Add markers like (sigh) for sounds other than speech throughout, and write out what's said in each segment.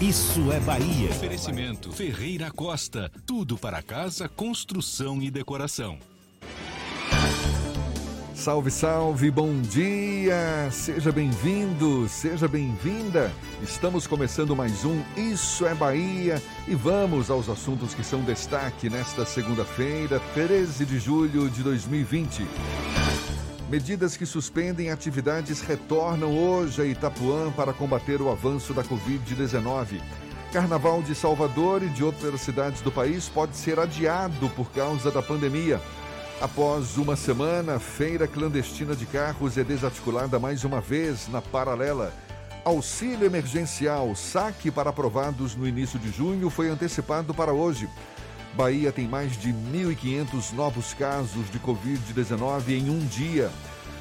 Isso é Bahia. Oferecimento Ferreira Costa. Tudo para casa, construção e decoração. Salve, salve, bom dia! Seja bem-vindo, seja bem-vinda. Estamos começando mais um Isso é Bahia e vamos aos assuntos que são destaque nesta segunda-feira, 13 de julho de 2020. Medidas que suspendem atividades retornam hoje a Itapuã para combater o avanço da Covid-19. Carnaval de Salvador e de outras cidades do país pode ser adiado por causa da pandemia. Após uma semana, feira clandestina de carros é desarticulada mais uma vez na paralela. Auxílio emergencial, saque para aprovados no início de junho, foi antecipado para hoje. Bahia tem mais de 1.500 novos casos de Covid-19 em um dia.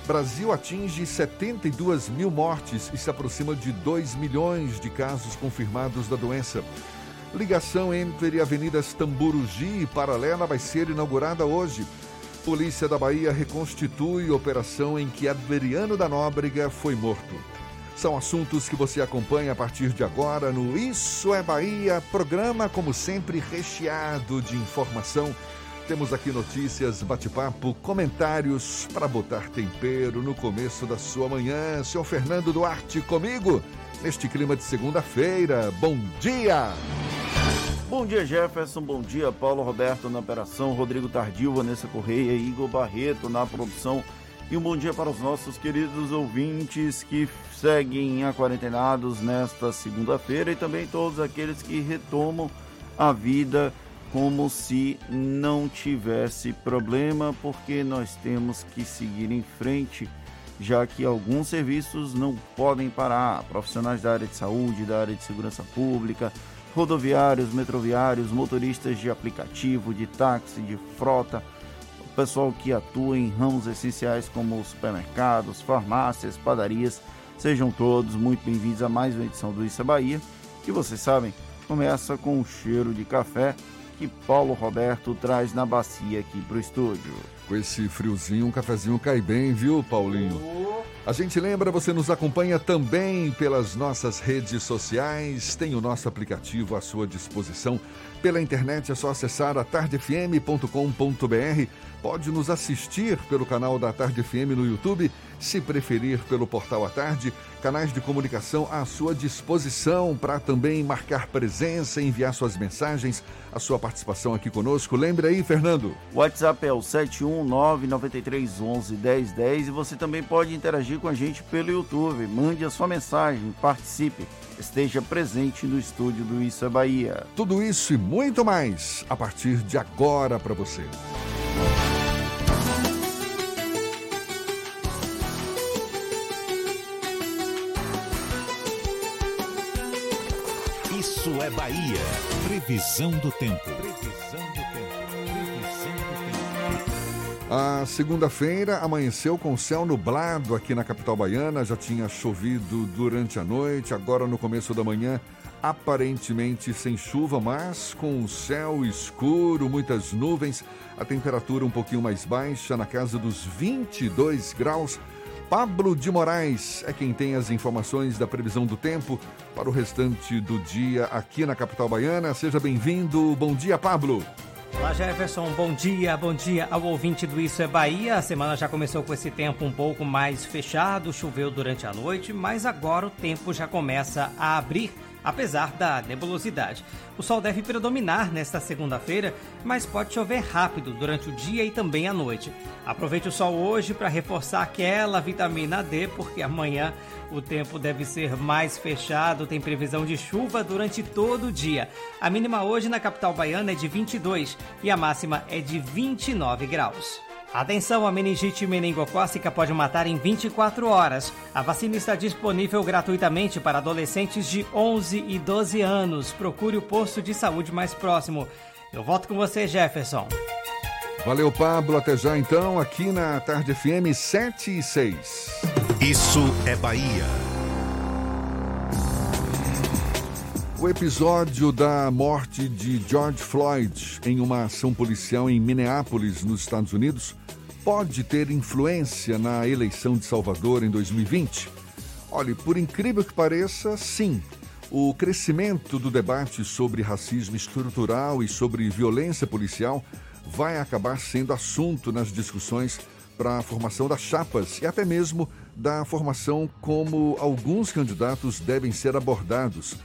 Brasil atinge 72 mil mortes e se aproxima de 2 milhões de casos confirmados da doença. Ligação entre avenidas Tamburugi e Paralela vai ser inaugurada hoje. Polícia da Bahia reconstitui operação em que Adveriano da Nóbrega foi morto. São assuntos que você acompanha a partir de agora no Isso é Bahia, programa, como sempre, recheado de informação. Temos aqui notícias, bate-papo, comentários para botar tempero no começo da sua manhã. Senhor Fernando Duarte comigo, neste clima de segunda-feira. Bom dia! Bom dia, Jefferson. Bom dia, Paulo Roberto na operação, Rodrigo Tardio, Vanessa Correia, Igor Barreto na produção. E um bom dia para os nossos queridos ouvintes que seguem aquarentenados nesta segunda-feira e também todos aqueles que retomam a vida como se não tivesse problema, porque nós temos que seguir em frente, já que alguns serviços não podem parar. Profissionais da área de saúde, da área de segurança pública, rodoviários, metroviários, motoristas de aplicativo, de táxi, de frota, o pessoal que atua em ramos essenciais como supermercados, farmácias, padarias, sejam todos muito bem-vindos a mais uma edição do Isso é Bahia, que vocês sabem, começa com o cheiro de café que Paulo Roberto traz na bacia aqui pro estúdio. Com esse friozinho, um cafezinho cai bem, viu, Paulinho? A gente lembra, você nos acompanha também pelas nossas redes sociais, tem o nosso aplicativo à sua disposição. Pela internet é só acessar atardefm.com.br. Pode nos assistir pelo canal da Tarde FM no YouTube, se preferir pelo portal à tarde, canais de comunicação à sua disposição para também marcar presença, enviar suas mensagens, a sua participação aqui conosco. Lembre aí, Fernando. O WhatsApp é o 71993111010 e você também pode interagir com a gente pelo YouTube. Mande a sua mensagem, participe, esteja presente no estúdio do Isso é Bahia. Tudo isso e muito mais a partir de agora para você. Isso é Bahia. Previsão do tempo. Previsão do tempo. Previsão do tempo. A segunda-feira amanheceu com céu nublado aqui na capital baiana, já tinha chovido durante a noite, agora no começo da manhã, aparentemente sem chuva, mas com o céu escuro, muitas nuvens, a temperatura um pouquinho mais baixa, na casa dos 22 graus. Pablo de Moraes é quem tem as informações da previsão do tempo para o restante do dia aqui na capital baiana. Seja bem-vindo. Bom dia, Pablo. Olá Jefferson, bom dia, bom dia ao ouvinte do Isso é Bahia. A semana já começou com esse tempo um pouco mais fechado, choveu durante a noite, mas agora o tempo já começa a abrir apesar da nebulosidade. O sol deve predominar nesta segunda-feira, mas pode chover rápido durante o dia e também à noite. Aproveite o sol hoje para reforçar aquela vitamina D, porque amanhã o tempo deve ser mais fechado, tem previsão de chuva durante todo o dia. A mínima hoje na capital baiana é de 22 e a máxima é de 29 graus. Atenção, a meningite meningocócica pode matar em 24 horas. A vacina está disponível gratuitamente para adolescentes de 11 e 12 anos. Procure o posto de saúde mais próximo. Eu volto com você, Jefferson. Valeu, Pablo. Até já então, aqui na Tarde FM 7 e 6. Isso é Bahia. O episódio da morte de George Floyd em uma ação policial em Minneapolis, nos Estados Unidos, pode ter influência na eleição de Salvador em 2020? Olhe, por incrível que pareça, sim. O crescimento do debate sobre racismo estrutural e sobre violência policial vai acabar sendo assunto nas discussões para a formação das chapas e até mesmo da formação como alguns candidatos devem ser abordados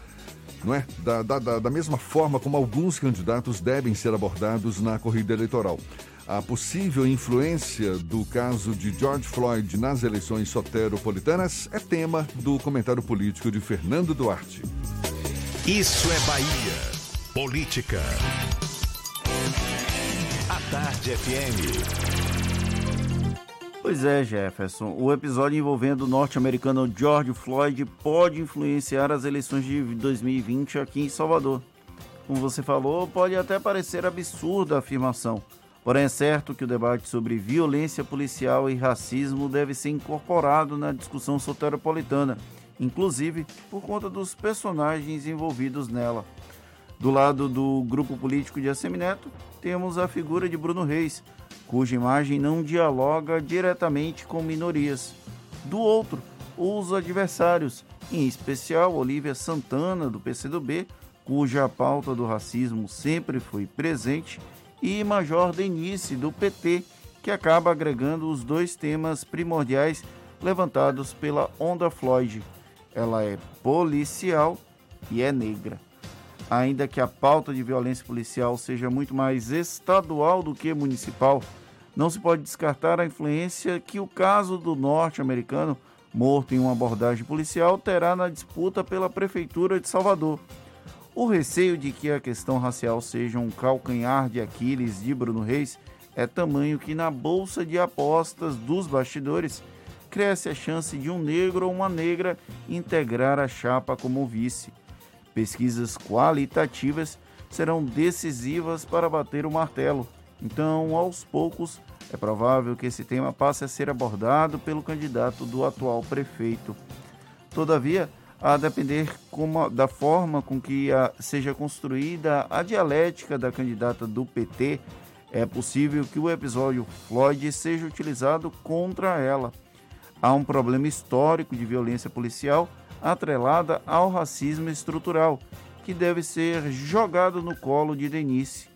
não é? Da, da, da mesma forma como alguns candidatos devem ser abordados na corrida eleitoral. A possível influência do caso de George Floyd nas eleições soteropolitanas é tema do comentário político de Fernando Duarte. Isso é Bahia. Política. A Tarde FM. Pois é, Jefferson. O episódio envolvendo o norte-americano George Floyd pode influenciar as eleições de 2020 aqui em Salvador. Como você falou, pode até parecer absurda a afirmação. Porém, é certo que o debate sobre violência policial e racismo deve ser incorporado na discussão soteropolitana, inclusive por conta dos personagens envolvidos nela. Do lado do grupo político de Assemineto, temos a figura de Bruno Reis, cuja imagem não dialoga diretamente com minorias. Do outro, os adversários, em especial Olívia Santana, do PCdoB, cuja pauta do racismo sempre foi presente, e Major Denise, do PT, que acaba agregando os dois temas primordiais levantados pela Onda Floyd. Ela é policial e é negra. Ainda que a pauta de violência policial seja muito mais estadual do que municipal, não se pode descartar a influência que o caso do norte-americano, morto em uma abordagem policial, terá na disputa pela Prefeitura de Salvador. O receio de que a questão racial seja um calcanhar de Aquiles de Bruno Reis é tamanho que, na bolsa de apostas dos bastidores, cresce a chance de um negro ou uma negra integrar a chapa como vice. Pesquisas qualitativas serão decisivas para bater o martelo. Então, aos poucos, é provável que esse tema passe a ser abordado pelo candidato do atual prefeito. Todavia, a depender como, da forma com que a, seja construída a dialética da candidata do PT, é possível que o episódio Floyd seja utilizado contra ela. Há um problema histórico de violência policial atrelada ao racismo estrutural, que deve ser jogado no colo de Denise.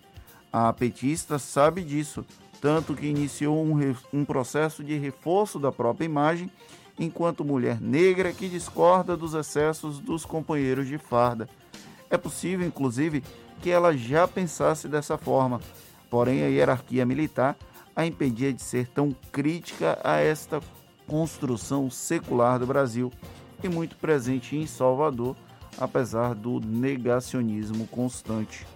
A petista sabe disso, tanto que iniciou um, um processo de reforço da própria imagem enquanto mulher negra que discorda dos excessos dos companheiros de farda. É possível, inclusive, que ela já pensasse dessa forma, porém a hierarquia militar a impedia de ser tão crítica a esta construção secular do Brasil e muito presente em Salvador, apesar do negacionismo constante.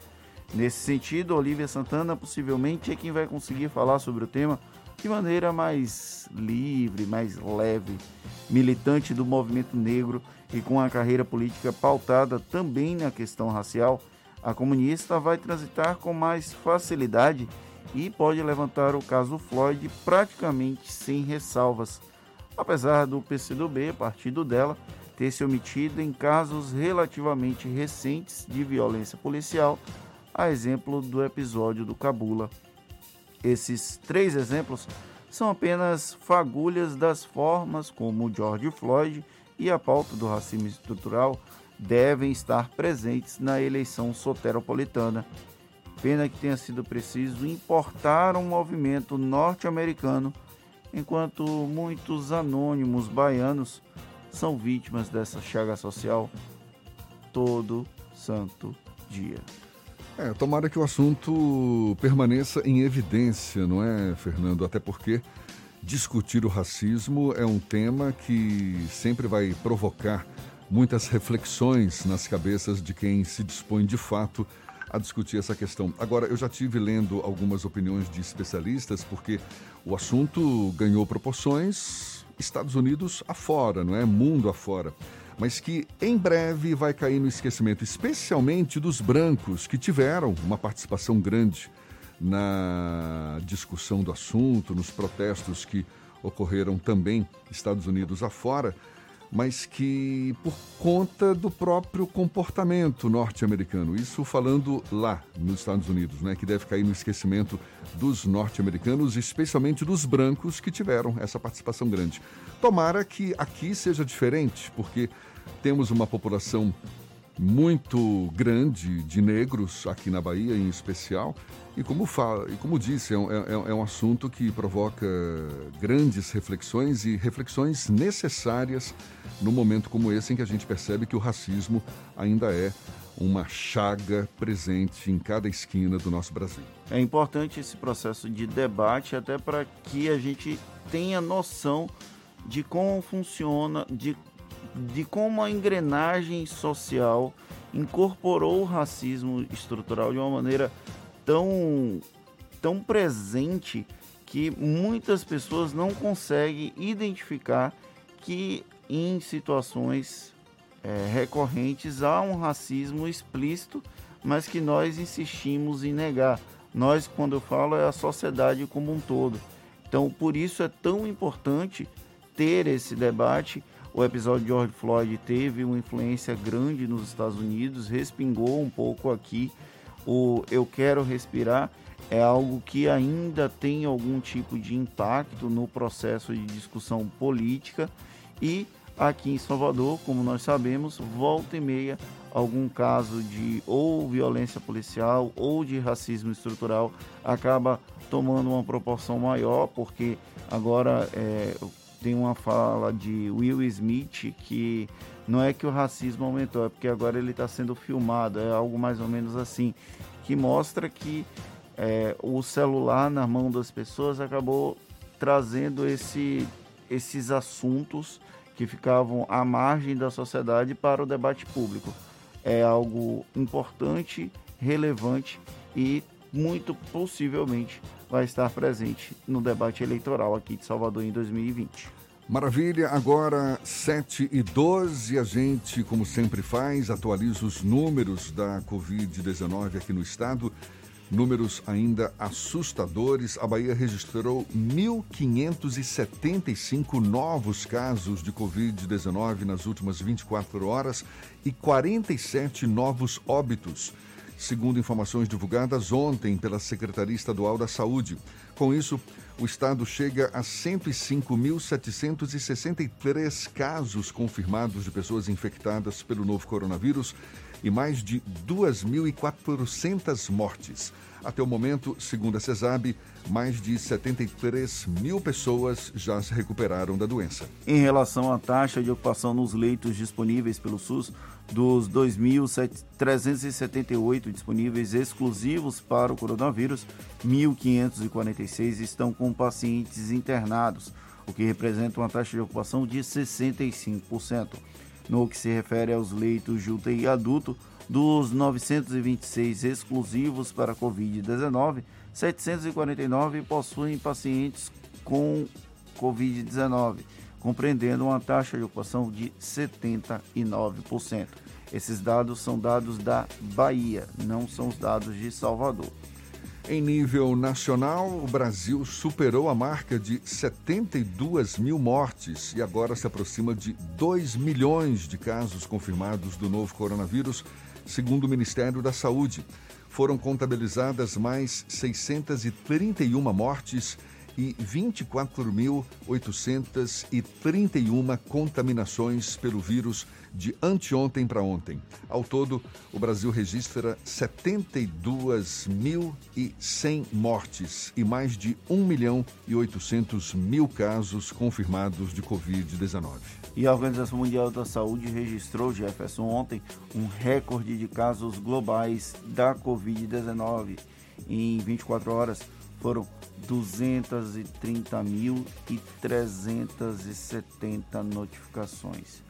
Nesse sentido, Olivia Santana possivelmente é quem vai conseguir falar sobre o tema de maneira mais livre, mais leve, militante do movimento negro e com a carreira política pautada também na questão racial, a comunista vai transitar com mais facilidade e pode levantar o caso Floyd praticamente sem ressalvas, apesar do PCdoB, partido dela, ter se omitido em casos relativamente recentes de violência policial a exemplo do episódio do Cabula. Esses três exemplos são apenas fagulhas das formas como George Floyd e a pauta do racismo estrutural devem estar presentes na eleição soteropolitana. Pena que tenha sido preciso importar um movimento norte-americano, enquanto muitos anônimos baianos são vítimas dessa chaga social todo santo dia. É, tomara que o assunto permaneça em evidência, não é, Fernando? Até porque discutir o racismo é um tema que sempre vai provocar muitas reflexões nas cabeças de quem se dispõe de fato a discutir essa questão. Agora, eu já tive lendo algumas opiniões de especialistas, porque o assunto ganhou proporções Estados Unidos afora, não é? Mundo afora. Mas que em breve vai cair no esquecimento, especialmente dos brancos que tiveram uma participação grande na discussão do assunto, nos protestos que ocorreram também Estados Unidos afora mas que por conta do próprio comportamento norte-americano, isso falando lá nos Estados Unidos, né, que deve cair no esquecimento dos norte-americanos, especialmente dos brancos que tiveram essa participação grande. Tomara que aqui seja diferente, porque temos uma população muito grande de negros aqui na Bahia, em especial. E como, fala, e como disse, é um, é, é um assunto que provoca grandes reflexões e reflexões necessárias no momento como esse em que a gente percebe que o racismo ainda é uma chaga presente em cada esquina do nosso Brasil. É importante esse processo de debate até para que a gente tenha noção de como funciona, de de como a engrenagem social incorporou o racismo estrutural de uma maneira tão, tão presente que muitas pessoas não conseguem identificar que em situações é, recorrentes há um racismo explícito, mas que nós insistimos em negar. Nós, quando eu falo, é a sociedade como um todo. Então, por isso é tão importante ter esse debate o episódio de George Floyd teve uma influência grande nos Estados Unidos, respingou um pouco aqui. O Eu Quero Respirar é algo que ainda tem algum tipo de impacto no processo de discussão política e aqui em Salvador, como nós sabemos, volta e meia algum caso de ou violência policial ou de racismo estrutural acaba tomando uma proporção maior, porque agora é, tem uma fala de Will Smith que não é que o racismo aumentou, é porque agora ele está sendo filmado, é algo mais ou menos assim, que mostra que é, o celular na mão das pessoas acabou trazendo esse, esses assuntos que ficavam à margem da sociedade para o debate público. É algo importante, relevante e muito possivelmente vai estar presente no debate eleitoral aqui de Salvador em 2020. Maravilha, agora 7 e 12, a gente, como sempre faz, atualiza os números da Covid-19 aqui no estado. Números ainda assustadores. A Bahia registrou 1.575 novos casos de Covid-19 nas últimas 24 horas e 47 novos óbitos segundo informações divulgadas ontem pela Secretaria Estadual da Saúde. Com isso, o estado chega a 105.763 casos confirmados de pessoas infectadas pelo novo coronavírus e mais de 2.400 mortes. Até o momento, segundo a CESAB, mais de 73 mil pessoas já se recuperaram da doença. Em relação à taxa de ocupação nos leitos disponíveis pelo SUS, dos 2.378 disponíveis exclusivos para o coronavírus, 1.546 estão com pacientes internados, o que representa uma taxa de ocupação de 65%. No que se refere aos leitos de UTI adulto, dos 926 exclusivos para Covid-19, 749 possuem pacientes com Covid-19 compreendendo uma taxa de ocupação de 79%. Esses dados são dados da Bahia, não são os dados de Salvador. Em nível nacional, o Brasil superou a marca de 72 mil mortes e agora se aproxima de 2 milhões de casos confirmados do novo coronavírus, segundo o Ministério da Saúde. Foram contabilizadas mais 631 mortes e 24.831 contaminações pelo vírus de anteontem para ontem. Ao todo, o Brasil registra 72.100 mortes e mais de 1 milhão e 800 mil casos confirmados de Covid-19. E a Organização Mundial da Saúde registrou, Jefferson, ontem um recorde de casos globais da Covid-19. Em 24 horas foram 230.370 notificações.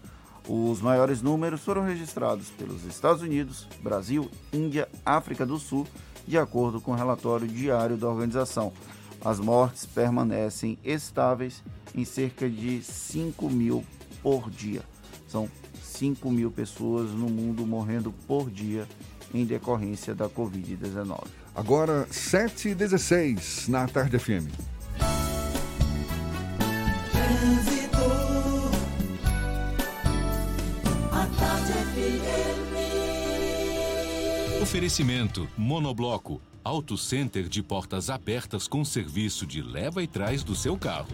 Os maiores números foram registrados pelos Estados Unidos, Brasil, Índia, África do Sul, de acordo com o relatório diário da organização. As mortes permanecem estáveis em cerca de 5 mil por dia. São 5 mil pessoas no mundo morrendo por dia em decorrência da Covid-19. Agora, 7h16 na Tarde FM. Oferecimento Monobloco, Auto Center de portas abertas com serviço de leva e trás do seu carro.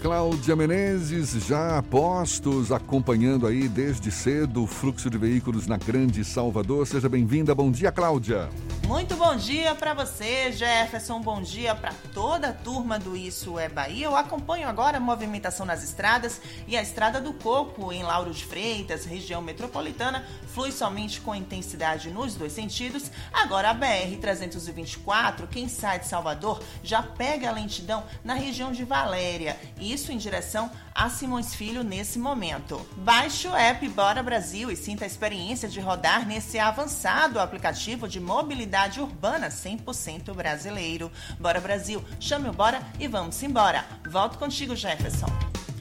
Cláudia Menezes, já a postos, acompanhando aí desde cedo o fluxo de veículos na Grande Salvador. Seja bem-vinda. Bom dia, Cláudia. Muito bom dia para você, Jefferson. Bom dia para toda a turma do Isso é Bahia. Eu acompanho agora a movimentação nas estradas e a Estrada do Coco, em Lauro de Freitas, região metropolitana, flui somente com intensidade nos dois sentidos. Agora a BR-324, quem sai de Salvador, já pega a lentidão na região de Valéria. Isso em direção a Simões Filho nesse momento. Baixe o app Bora Brasil e sinta a experiência de rodar nesse avançado aplicativo de mobilidade urbana 100% brasileiro. Bora Brasil, chame o Bora e vamos embora. Volto contigo, Jefferson.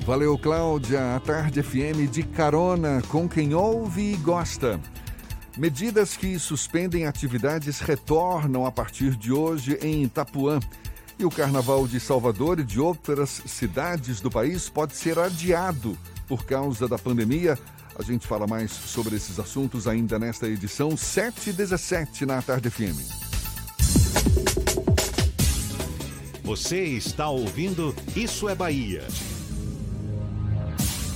Valeu, Cláudia. A Tarde FM de carona com quem ouve e gosta. Medidas que suspendem atividades retornam a partir de hoje em Itapuã. E o Carnaval de Salvador e de outras cidades do país pode ser adiado por causa da pandemia. A gente fala mais sobre esses assuntos ainda nesta edição 717 na Tarde FM. Você está ouvindo Isso é Bahia.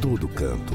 todo canto.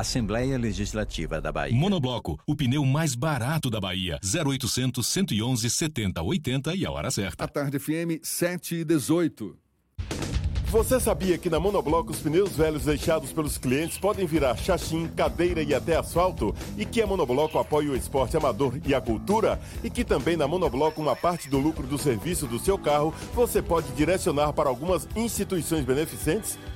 Assembleia Legislativa da Bahia. Monobloco, o pneu mais barato da Bahia. 0800 111 70 80 e a hora certa. A Tarde FM 7 e 18. Você sabia que na Monobloco os pneus velhos deixados pelos clientes podem virar chachim, cadeira e até asfalto? E que a Monobloco apoia o esporte amador e a cultura? E que também na Monobloco uma parte do lucro do serviço do seu carro você pode direcionar para algumas instituições beneficentes?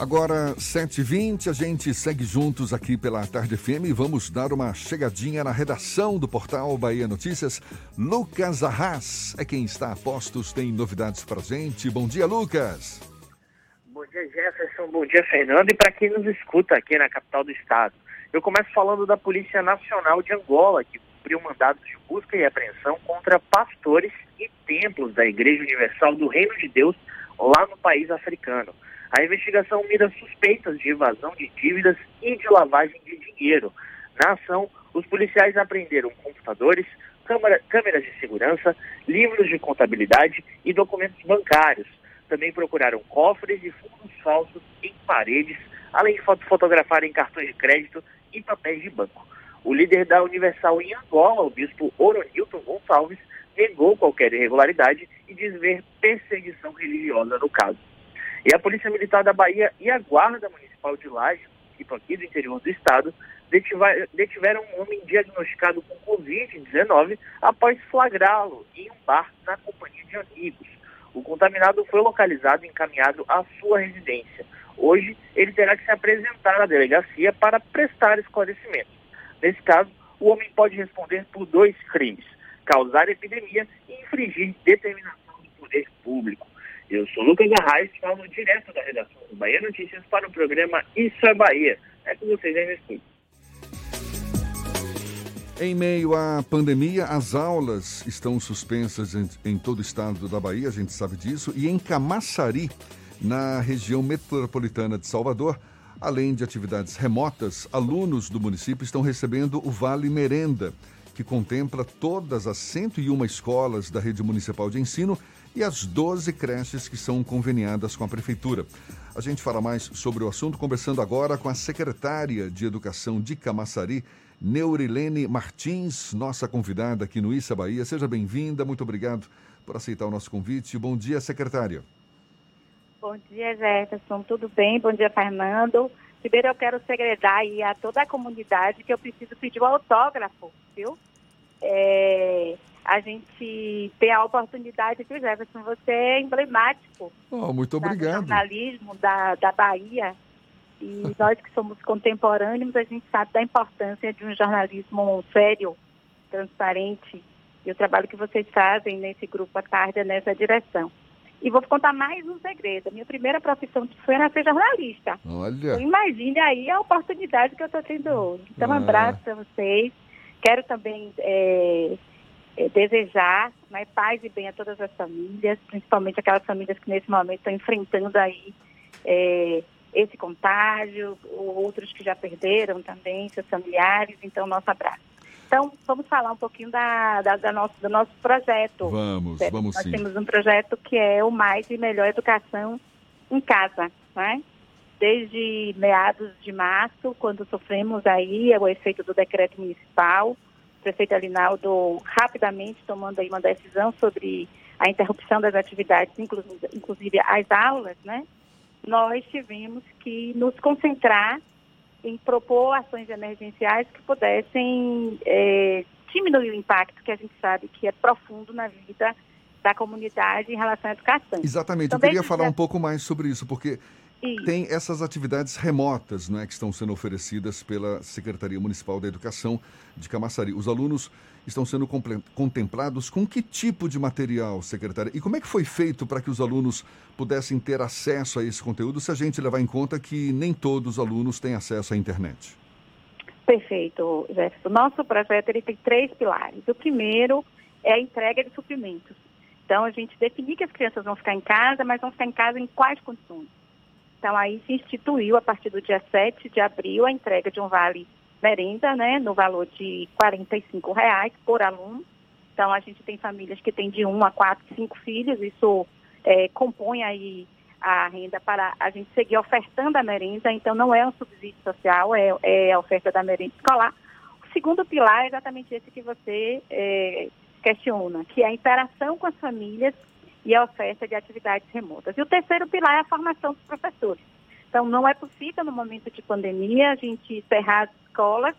Agora, 7h20, a gente segue juntos aqui pela Tarde FM e vamos dar uma chegadinha na redação do portal Bahia Notícias. Lucas Arras é quem está a postos, tem novidades pra gente. Bom dia, Lucas. Bom dia, Jefferson. Bom dia, Fernando. E para quem nos escuta aqui na capital do estado. Eu começo falando da Polícia Nacional de Angola, que cumpriu mandados de busca e apreensão contra pastores e templos da Igreja Universal do Reino de Deus lá no país africano. A investigação mira suspeitas de evasão de dívidas e de lavagem de dinheiro. Na ação, os policiais apreenderam computadores, câmara, câmeras de segurança, livros de contabilidade e documentos bancários. Também procuraram cofres e fundos falsos em paredes, além de fotografarem cartões de crédito e papéis de banco. O líder da Universal em Angola, o bispo Oronilton Gonçalves, negou qualquer irregularidade e diz ver perseguição religiosa no caso. E a Polícia Militar da Bahia e a Guarda Municipal de Laje, tipo aqui do interior do estado, detiveram um homem diagnosticado com Covid-19 após flagrá-lo em um bar na companhia de amigos. O contaminado foi localizado e encaminhado à sua residência. Hoje, ele terá que se apresentar à delegacia para prestar esclarecimentos. Nesse caso, o homem pode responder por dois crimes: causar epidemia e infringir determinação do poder público. Eu sou Lucas Arraes, falo direto da redação do Bahia Notícias para o programa Isso é Bahia. É com vocês aí nesse Em meio à pandemia, as aulas estão suspensas em, em, todo o estado da Bahia, a gente sabe disso, e em Camaçari, na região metropolitana de Salvador, além de atividades remotas, alunos do município estão recebendo o Vale Merenda, que contempla todas as 101 escolas da rede municipal de ensino e as 12 creches que são conveniadas com a Prefeitura. A gente fala mais sobre o assunto conversando agora com a secretária de Educação de Camaçari, Neurilene Martins, nossa convidada aqui no Issa Bahia. Seja bem-vinda, muito obrigado por aceitar o nosso convite. Bom dia, secretária. Bom dia, Jefferson. Tudo bem? Bom dia, Fernando. Primeiro, eu quero segredar aí a toda a comunidade que eu preciso pedir o um autógrafo, viu? É, a gente ter a oportunidade de Jefferson, você é emblemático. Oh, muito obrigado. Do jornalismo da, da Bahia. E nós que somos contemporâneos, a gente sabe da importância de um jornalismo sério, transparente. E o trabalho que vocês fazem nesse grupo à tarde é nessa direção. E vou contar mais um segredo. A minha primeira profissão foi ser jornalista. Olha. Então, imagine aí a oportunidade que eu estou tendo hoje. Então, um ah. abraço para vocês. Quero também é, é, desejar né, paz e bem a todas as famílias, principalmente aquelas famílias que nesse momento estão enfrentando aí é, esse contágio, outros que já perderam também seus familiares, então nosso abraço. Então, vamos falar um pouquinho da, da, da nosso, do nosso projeto. Vamos, certo? vamos Nós sim. Nós temos um projeto que é o Mais e Melhor Educação em Casa, né? Desde meados de março, quando sofremos aí o efeito do decreto municipal, prefeito Alinaldo rapidamente tomando aí uma decisão sobre a interrupção das atividades, inclusive, as aulas, né? Nós tivemos que nos concentrar em propor ações emergenciais que pudessem é, diminuir o impacto que a gente sabe que é profundo na vida da comunidade em relação à educação. Exatamente, então, eu queria falar um pouco mais sobre isso, porque tem essas atividades remotas né, que estão sendo oferecidas pela Secretaria Municipal da Educação de Camaçari. Os alunos estão sendo contemplados com que tipo de material, secretária? E como é que foi feito para que os alunos pudessem ter acesso a esse conteúdo, se a gente levar em conta que nem todos os alunos têm acesso à internet? Perfeito, Jefferson. Nosso projeto ele tem três pilares. O primeiro é a entrega de suprimentos. Então, a gente definiu que as crianças vão ficar em casa, mas vão ficar em casa em quais condições? Então, aí se instituiu, a partir do dia 7 de abril, a entrega de um vale merenda, né, no valor de R$ reais por aluno. Então, a gente tem famílias que têm de um a quatro, cinco filhos, isso é, compõe aí a renda para a gente seguir ofertando a merenda, então não é um subsídio social, é, é a oferta da merenda escolar. O segundo pilar é exatamente esse que você é, questiona, que é a interação com as famílias e a oferta de atividades remotas. E o terceiro pilar é a formação dos professores. Então, não é possível, no momento de pandemia, a gente encerrar as escolas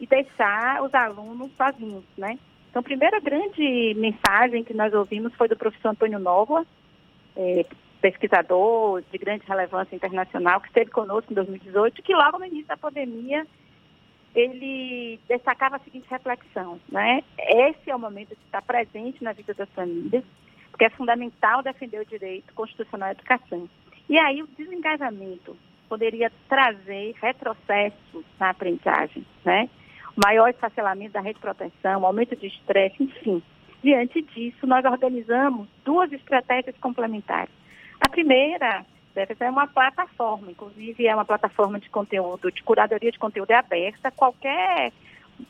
e deixar os alunos sozinhos, né? Então, a primeira grande mensagem que nós ouvimos foi do professor Antônio Nova, é, pesquisador de grande relevância internacional, que esteve conosco em 2018, que logo no início da pandemia ele destacava a seguinte reflexão, né? Esse é o momento de estar presente na vida das famílias, porque é fundamental defender o direito constitucional à educação. E aí o desengajamento poderia trazer retrocesso na aprendizagem, né? Maior esfacelamento da rede de proteção, aumento de estresse, enfim. Diante disso, nós organizamos duas estratégias complementares. A primeira ser uma plataforma, inclusive é uma plataforma de conteúdo, de curadoria de conteúdo é aberta, qualquer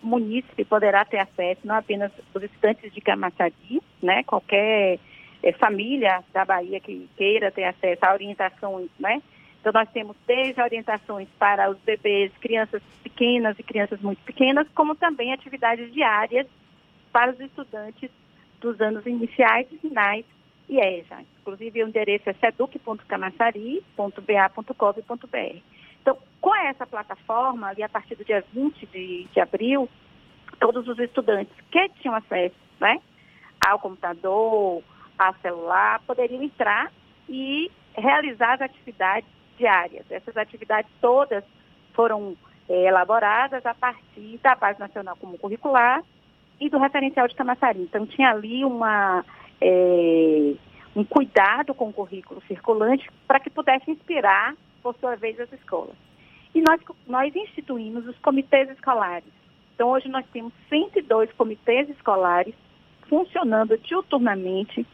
munícipe poderá ter acesso, não apenas os estudantes de Camaçari, né, qualquer é, família da Bahia que queira ter acesso a orientações, né, então nós temos desde orientações para os bebês, crianças pequenas e crianças muito pequenas, como também atividades diárias para os estudantes dos anos iniciais e finais e EJA. Inclusive, o endereço é seduc.camaçari.ba.gov.br. Então, com essa plataforma, e a partir do dia 20 de, de abril, todos os estudantes que tinham acesso né, ao computador, ao celular, poderiam entrar e realizar as atividades diárias. Essas atividades todas foram é, elaboradas a partir da Base Nacional Comum Curricular e do referencial de Camaçari. Então, tinha ali uma é, um cuidado com o currículo circulante para que pudesse inspirar, por sua vez, as escolas. E nós, nós instituímos os comitês escolares. Então, hoje nós temos 102 comitês escolares funcionando diuturnamente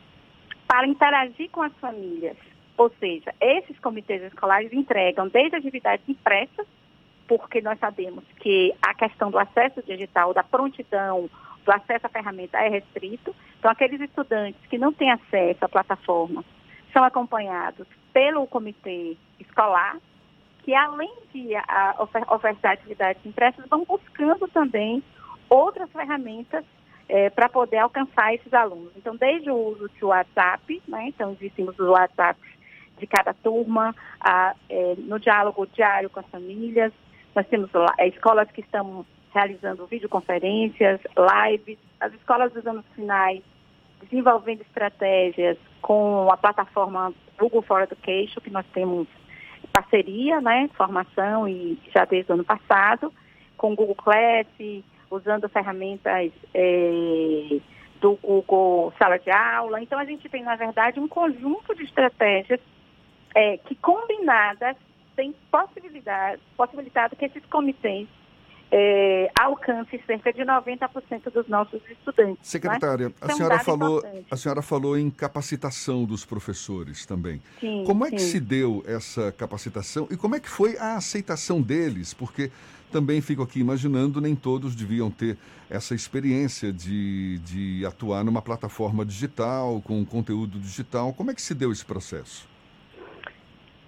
para interagir com as famílias. Ou seja, esses comitês escolares entregam desde atividades impressas, porque nós sabemos que a questão do acesso digital, da prontidão, do acesso à ferramenta é restrito. Então, aqueles estudantes que não têm acesso à plataforma são acompanhados pelo comitê escolar, que além de a, ofertar atividades impressas, vão buscando também outras ferramentas é, para poder alcançar esses alunos. Então, desde o uso de WhatsApp, né, então existem os WhatsApp de cada turma, a, é, no diálogo diário com as famílias, nós temos é, escolas que estão realizando videoconferências, lives, as escolas dos anos finais desenvolvendo estratégias com a plataforma Google for Education, que nós temos parceria, né, formação e já desde o ano passado, com o Google Class, usando ferramentas é, do Google Sala de Aula. Então a gente tem, na verdade, um conjunto de estratégias é, que combinadas têm possibilidade, possibilitado que esses comitês é, alcance cerca de 90% dos nossos estudantes. É? Secretária, né? a, senhora falou, a senhora falou em capacitação dos professores também. Sim, como é sim. que se deu essa capacitação e como é que foi a aceitação deles? Porque também fico aqui imaginando, nem todos deviam ter essa experiência de, de atuar numa plataforma digital, com conteúdo digital. Como é que se deu esse processo?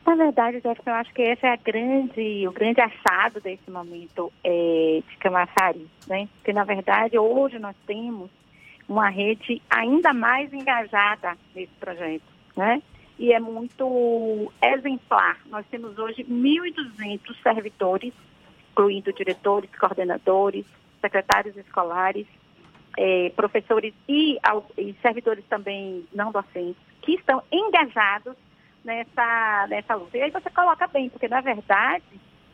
Na verdade, Jéssica, eu acho que esse é a grande, o grande achado desse momento é, de Camaçari, né? Porque, na verdade, hoje nós temos uma rede ainda mais engajada nesse projeto, né? E é muito exemplar. Nós temos hoje 1.200 servidores, incluindo diretores, coordenadores, secretários escolares, é, professores e, e servidores também não docentes, que estão engajados nessa, nessa luta. E aí você coloca bem, porque na verdade,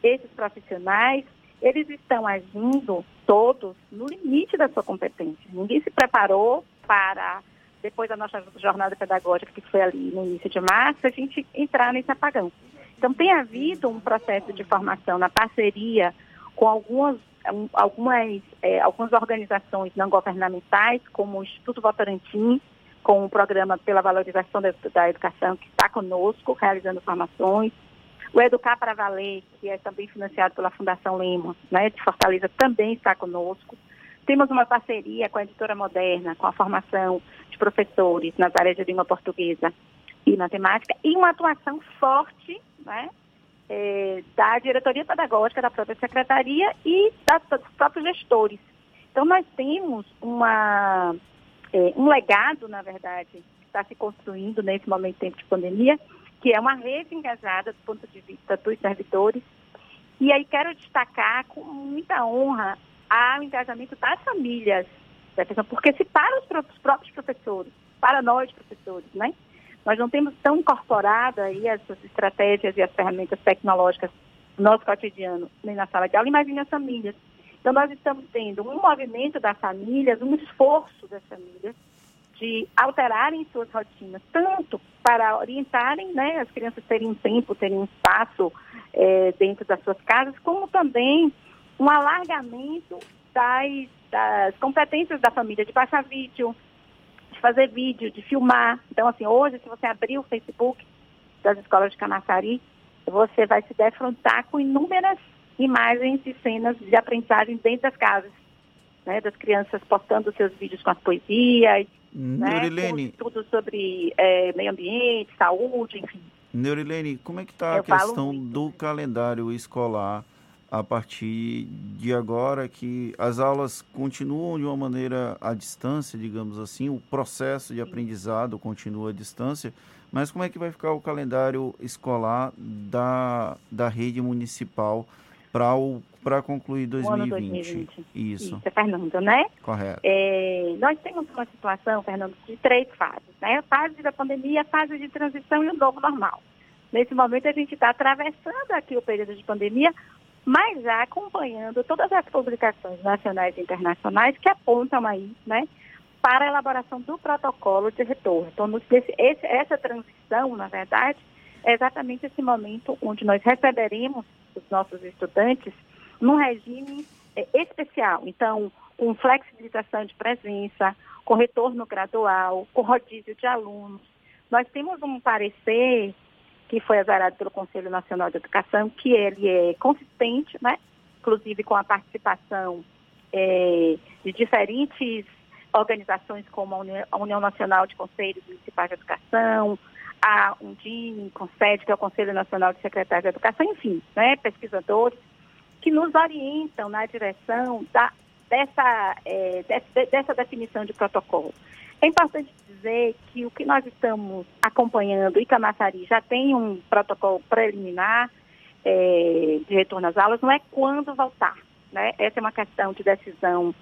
esses profissionais, eles estão agindo todos no limite da sua competência. Ninguém se preparou para, depois da nossa jornada pedagógica, que foi ali no início de março, a gente entrar nesse apagão. Então, tem havido um processo de formação na parceria com algumas, algumas, é, algumas organizações não governamentais, como o Instituto Votorantim, com o programa pela valorização da, da educação, que está conosco, realizando formações. O Educar para Valer, que é também financiado pela Fundação Lema, né, de Fortaleza, também está conosco. Temos uma parceria com a Editora Moderna, com a formação de professores nas áreas de língua portuguesa e matemática, e uma atuação forte né, é, da diretoria pedagógica, da própria secretaria e da, dos próprios gestores. Então, nós temos uma é, um legado, na verdade, que está se construindo nesse momento de tempo de pandemia, que é uma rede engajada do ponto de vista dos servidores. E aí quero destacar com muita honra o engajamento das famílias, porque se para os próprios professores, para nós professores, né? Nós não temos tão incorporado aí essas estratégias e as ferramentas tecnológicas no nosso cotidiano, nem na sala de aula, imagine as famílias. Então, nós estamos tendo um movimento das famílias, um esforço das famílias de alterarem suas rotinas, tanto para orientarem né, as crianças terem um tempo, terem um espaço é, dentro das suas casas, como também um alargamento das, das competências da família, de baixar vídeo, de fazer vídeo, de filmar. Então, assim, hoje, se você abrir o Facebook das escolas de Canaçari, você vai se defrontar com inúmeras imagens e cenas de aprendizagem dentro das casas, né, das crianças postando seus vídeos com as poesias, Neurilene. né, com tudo sobre é, meio ambiente, saúde, enfim. Neurilene, como é que está a Eu falo questão do calendário escolar a partir de agora que as aulas continuam de uma maneira à distância, digamos assim, o processo de aprendizado continua à distância, mas como é que vai ficar o calendário escolar da, da rede municipal para concluir O ano 2020? 2020. Isso, Isso, é Fernando, né? correto. É, nós temos uma situação, Fernando, de três fases, né? A fase da pandemia, a fase de transição e o novo normal. Nesse momento a gente está atravessando aqui o período de pandemia, mas já acompanhando todas as publicações nacionais e internacionais que apontam aí, né, para a elaboração do protocolo de retorno. Então, esse- esse- essa transição, na verdade, é exatamente esse momento onde nós receberemos os nossos estudantes num regime eh, especial. Então, com flexibilização de presença, com retorno gradual, com rodízio de alunos. Nós temos um parecer que foi azarado pelo Conselho Nacional de Educação, que ele é consistente, né? inclusive com a participação eh, de diferentes organizações como a Uni- a União Nacional de Conselhos Municipais de Educação, a Undine, CONSED, que é o Conselho Nacional de Secretários de Educação, enfim, né, pesquisadores, que nos orientam na direção da, dessa, de- dessa definição de protocolo. É importante dizer que o que nós estamos acompanhando, e Camaçari já tem um protocolo preliminar eh, de retorno às aulas, não é quando voltar. Né? Essa é uma questão de decisão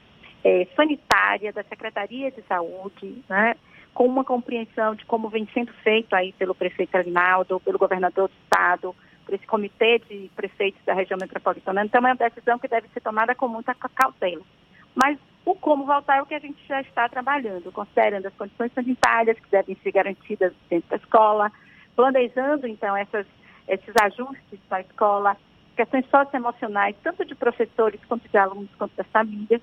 eh, sanitária da Secretaria de Saúde, né? com uma compreensão de como vem sendo feito aí pelo prefeito Arinaldo, pelo governador do estado, por esse comitê de prefeitos da região metropolitana. Então, é uma decisão que deve ser tomada com muita ca- cautela. Mas o como voltar é o que a gente já está trabalhando, considerando as condições sanitárias que devem ser garantidas dentro da escola, planejando, então, essas, esses ajustes para a escola, questões socioemocionais, tanto de professores quanto de alunos, quanto das famílias,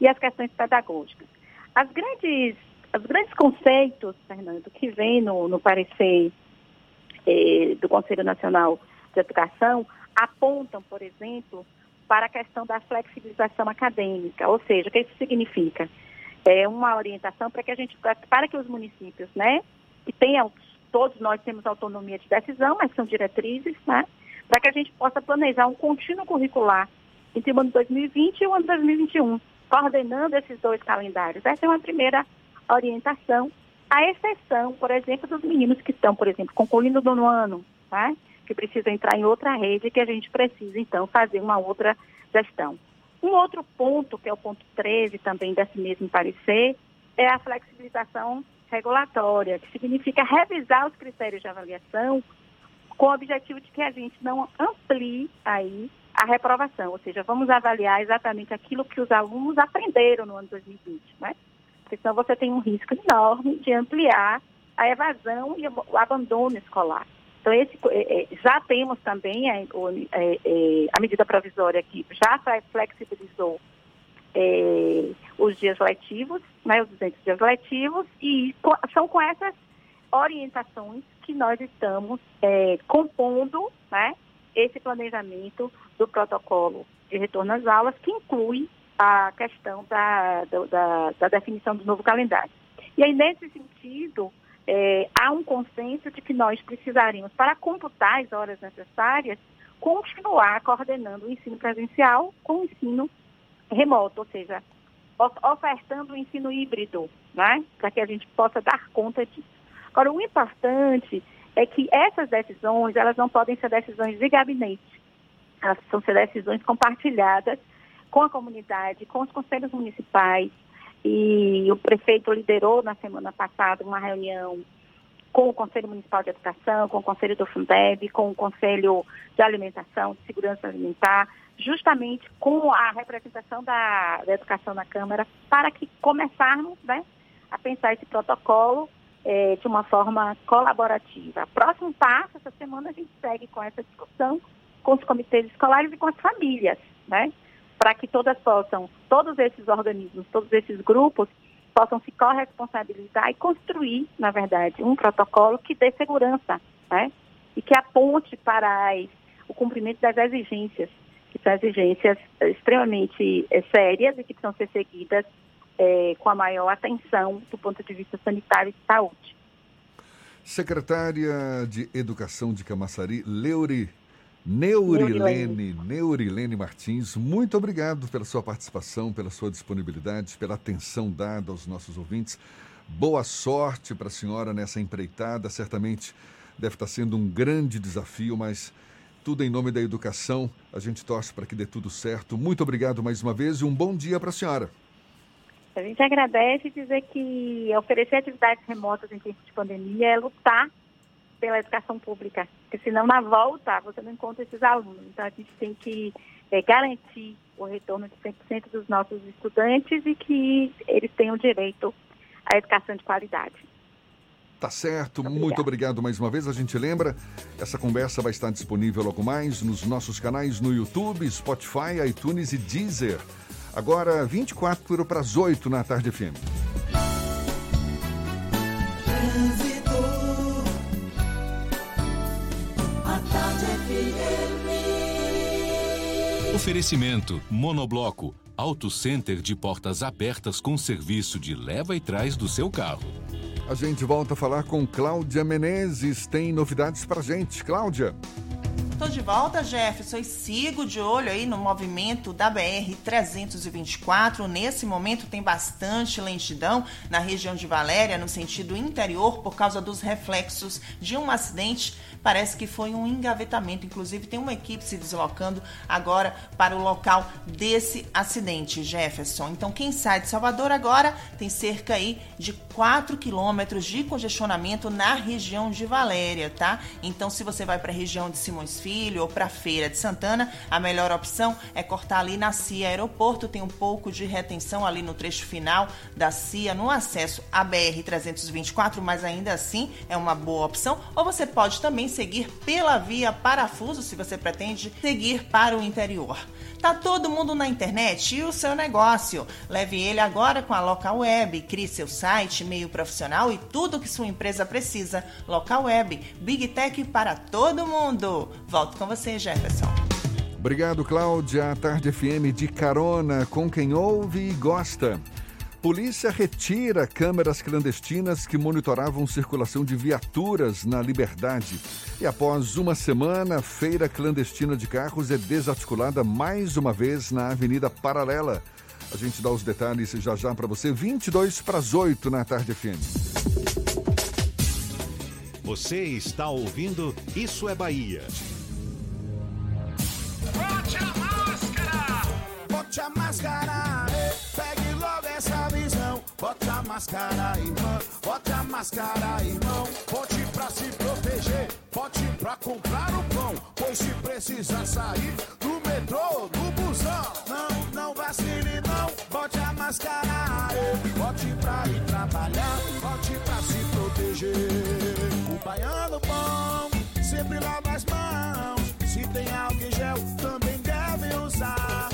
e as questões pedagógicas. As grandes, os grandes conceitos, Fernando, que vem no, no parecer eh, do Conselho Nacional de Educação, apontam, por exemplo, para a questão da flexibilização acadêmica, ou seja, o que isso significa? É uma orientação para que a gente, para que os municípios, né, que tenham, todos nós temos autonomia de decisão, mas são diretrizes, né, para que a gente possa planejar um contínuo curricular entre o ano 2020 e o ano 2021, coordenando esses dois calendários. Essa é uma primeira orientação, a exceção, por exemplo, dos meninos que estão, por exemplo, concluindo o nono ano, tá? Que precisam entrar em outra rede, que a gente precisa, então, fazer uma outra gestão. Um outro ponto, que é o ponto 13 também desse mesmo parecer, é a flexibilização regulatória, que significa revisar os critérios de avaliação com o objetivo de que a gente não amplie aí a reprovação, ou seja, vamos avaliar exatamente aquilo que os alunos aprenderam no ano 2020, né? Porque senão você tem um risco enorme de ampliar a evasão e o abandono escolar. Então, esse, eh, eh, já temos também eh, eh, a medida provisória que já flexibilizou os dias letivos, né, os 200 dias letivos, e são com essas orientações que nós estamos eh, compondo né, esse planejamento do protocolo de retorno às aulas, que inclui a questão da, da, da definição do novo calendário. E aí, nesse sentido, eh, há um consenso de que nós precisaríamos, para computar as horas necessárias, continuar coordenando o ensino presencial com o ensino remoto, ou seja, of- ofertando o ensino híbrido, né? para que a gente possa dar conta disso. Agora, o importante é que essas decisões, elas não podem ser decisões de gabinete, elas precisam ser decisões compartilhadas com a comunidade, com os conselhos municipais, e o prefeito liderou na semana passada uma reunião com o Conselho Municipal de Educação, com o Conselho do Fundeb, com o Conselho de Alimentação, de Segurança Alimentar, justamente com a representação da, da educação na Câmara, para que começarmos né, a pensar esse protocolo é, de uma forma colaborativa. Próximo passo, essa semana a gente segue com essa discussão com os comitês escolares e com as famílias, né? Para que todas possam, todos esses organismos, todos esses grupos possam se corresponsabilizar e construir, na verdade, um protocolo que dê segurança, né? E que aponte para as, o cumprimento das exigências, que são exigências extremamente é, sérias e que precisam ser seguidas é, com a maior atenção do ponto de vista sanitário e de saúde. Secretária de Educação de Camaçari, Leuri Neurilene, Neurilene Martins, muito obrigado pela sua participação, pela sua disponibilidade, pela atenção dada aos nossos ouvintes. Boa sorte para a senhora nessa empreitada. Certamente deve estar sendo um grande desafio, mas tudo em nome da educação. A gente torce para que dê tudo certo. Muito obrigado mais uma vez e um bom dia para a senhora. A gente agradece dizer que oferecer atividades remotas em tempo de pandemia é lutar pela educação pública, porque senão na volta você não encontra esses alunos. Então a gente tem que é, garantir o retorno de 100% dos nossos estudantes e que eles tenham direito à educação de qualidade. Tá certo, muito, muito obrigado mais uma vez. A gente lembra, essa conversa vai estar disponível logo mais nos nossos canais no YouTube, Spotify, iTunes e Deezer. Agora, 24 para as 8 na tarde FM. Oferecimento Monobloco, Auto Center de portas abertas com serviço de leva e trás do seu carro. A gente volta a falar com Cláudia Menezes. Tem novidades pra gente. Cláudia. Tô de volta, Jefferson, e sigo de olho aí no movimento da BR-324. Nesse momento tem bastante lentidão na região de Valéria, no sentido interior, por causa dos reflexos de um acidente parece que foi um engavetamento. Inclusive, tem uma equipe se deslocando agora para o local desse acidente, Jefferson. Então, quem sai de Salvador agora tem cerca aí de 4 quilômetros de congestionamento na região de Valéria, tá? Então, se você vai para a região de Simões Filho ou para a Feira de Santana, a melhor opção é cortar ali na CIA Aeroporto. Tem um pouco de retenção ali no trecho final da CIA no acesso à BR-324, mas ainda assim é uma boa opção. Ou você pode também seguir pela via Parafuso se você pretende seguir para o interior. Tá todo mundo na internet e o seu negócio. Leve ele agora com a Local Web. Crie seu site, meio profissional e tudo que sua empresa precisa. Local Web, Big Tech para todo mundo. Volto com você, Jefferson. Obrigado, Cláudia. A Tarde FM de carona com quem ouve e gosta. Polícia retira câmeras clandestinas que monitoravam circulação de viaturas na Liberdade. E após uma semana, a feira clandestina de carros é desarticulada mais uma vez na Avenida Paralela. A gente dá os detalhes já já para você. 22 para as 8 na tarde FM. Você está ouvindo Isso é Bahia. Máscara! Bote a máscara! Pegue logo essa visão. Bote a máscara, irmão. Bote a máscara, irmão. Bote pra se proteger. Bote pra comprar o pão. Pois se precisar sair do metrô, do busão. Não, não vacile, não. Bote a máscara. Bote pra ir trabalhar. Bote pra se proteger. O baiano bom sempre lava as mãos. Se tem álcool em gel, também deve usar.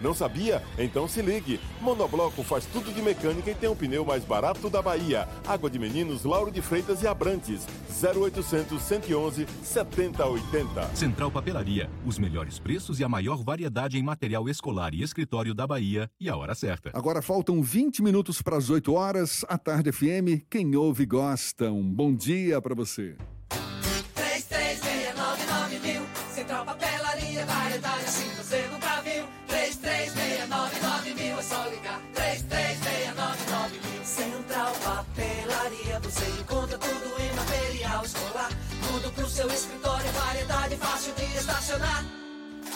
Não sabia? Então se ligue. Monobloco faz tudo de mecânica e tem o pneu mais barato da Bahia. Água de Meninos, Lauro de Freitas e Abrantes. 0800 111 7080. Central Papelaria. Os melhores preços e a maior variedade em material escolar e escritório da Bahia e a hora certa. Agora faltam 20 minutos para as 8 horas. A Tarde FM, quem ouve gosta. Um bom dia para você.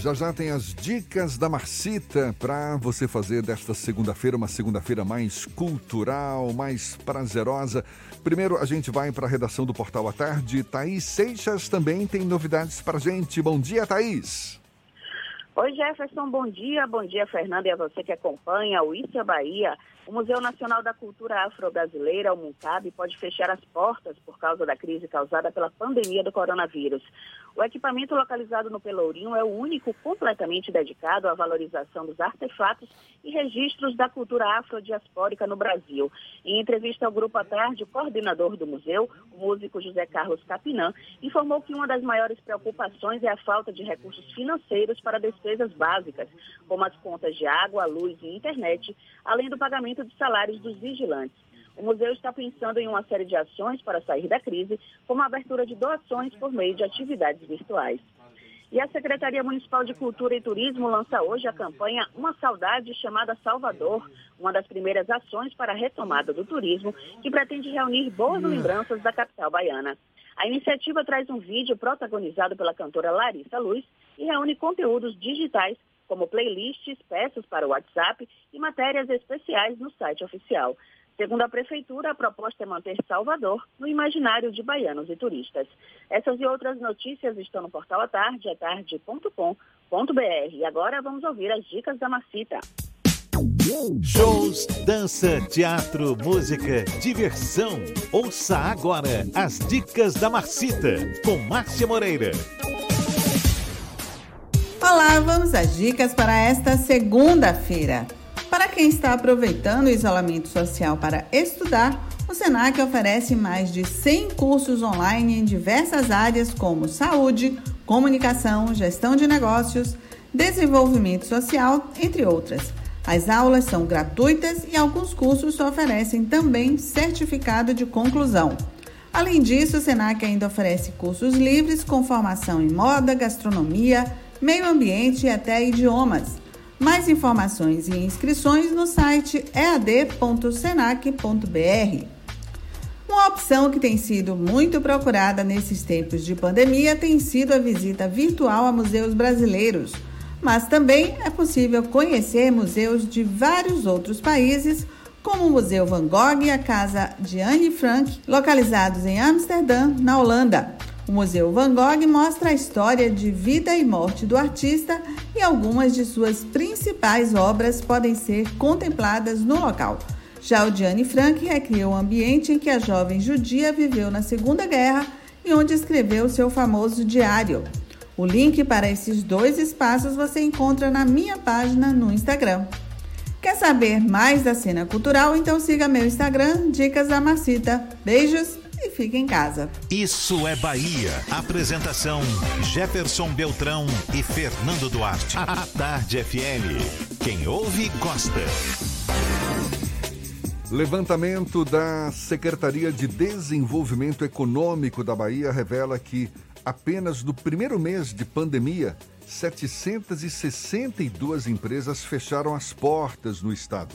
Já já tem as dicas da Marcita para você fazer desta segunda-feira uma segunda-feira mais cultural, mais prazerosa. Primeiro a gente vai para a redação do Portal à Tarde. Thaís Seixas também tem novidades para gente. Bom dia, Thaís. Oi, Jefferson, bom dia. Bom dia, Fernanda, e a você que acompanha o Isso é Bahia. O Museu Nacional da Cultura Afro-Brasileira, o MUNCAB, pode fechar as portas por causa da crise causada pela pandemia do coronavírus. O equipamento localizado no Pelourinho é o único completamente dedicado à valorização dos artefatos e registros da cultura afrodiaspórica no Brasil. Em entrevista ao Grupo à Tarde, o coordenador do museu, o músico José Carlos Capinã, informou que uma das maiores preocupações é a falta de recursos financeiros para despesas básicas, como as contas de água, luz e internet, além do pagamento de salários dos vigilantes. O museu está pensando em uma série de ações para sair da crise, como a abertura de doações por meio de atividades virtuais. E a Secretaria Municipal de Cultura e Turismo lança hoje a campanha Uma Saudade chamada Salvador, uma das primeiras ações para a retomada do turismo, que pretende reunir boas lembranças da capital baiana. A iniciativa traz um vídeo protagonizado pela cantora Larissa Luz e reúne conteúdos digitais, como playlists, peças para o WhatsApp e matérias especiais no site oficial. Segundo a Prefeitura, a proposta é manter Salvador no imaginário de baianos e turistas. Essas e outras notícias estão no portal atarde, atarde.com.br. E agora vamos ouvir as dicas da Macita. Shows, dança, teatro, música, diversão. Ouça agora as dicas da Marcita, com Márcia Moreira. Olá, vamos às dicas para esta segunda-feira. Para quem está aproveitando o isolamento social para estudar, o SENAC oferece mais de 100 cursos online em diversas áreas como saúde, comunicação, gestão de negócios, desenvolvimento social, entre outras. As aulas são gratuitas e alguns cursos oferecem também certificado de conclusão. Além disso, o SENAC ainda oferece cursos livres com formação em moda, gastronomia, meio ambiente e até idiomas. Mais informações e inscrições no site ead.senac.br. Uma opção que tem sido muito procurada nesses tempos de pandemia tem sido a visita virtual a museus brasileiros, mas também é possível conhecer museus de vários outros países, como o Museu Van Gogh e a Casa de Anne Frank, localizados em Amsterdã, na Holanda. O Museu Van Gogh mostra a história de vida e morte do artista e algumas de suas principais obras podem ser contempladas no local. Já o Gianni Frank recria o ambiente em que a jovem judia viveu na Segunda Guerra e onde escreveu seu famoso diário. O link para esses dois espaços você encontra na minha página no Instagram. Quer saber mais da cena cultural? Então siga meu Instagram, Dicas da Marcita. Beijos e fique em casa. Isso é Bahia. Apresentação: Jefferson Beltrão e Fernando Duarte. A Tarde FM. Quem ouve, gosta. Levantamento da Secretaria de Desenvolvimento Econômico da Bahia revela que apenas no primeiro mês de pandemia, 762 empresas fecharam as portas no estado.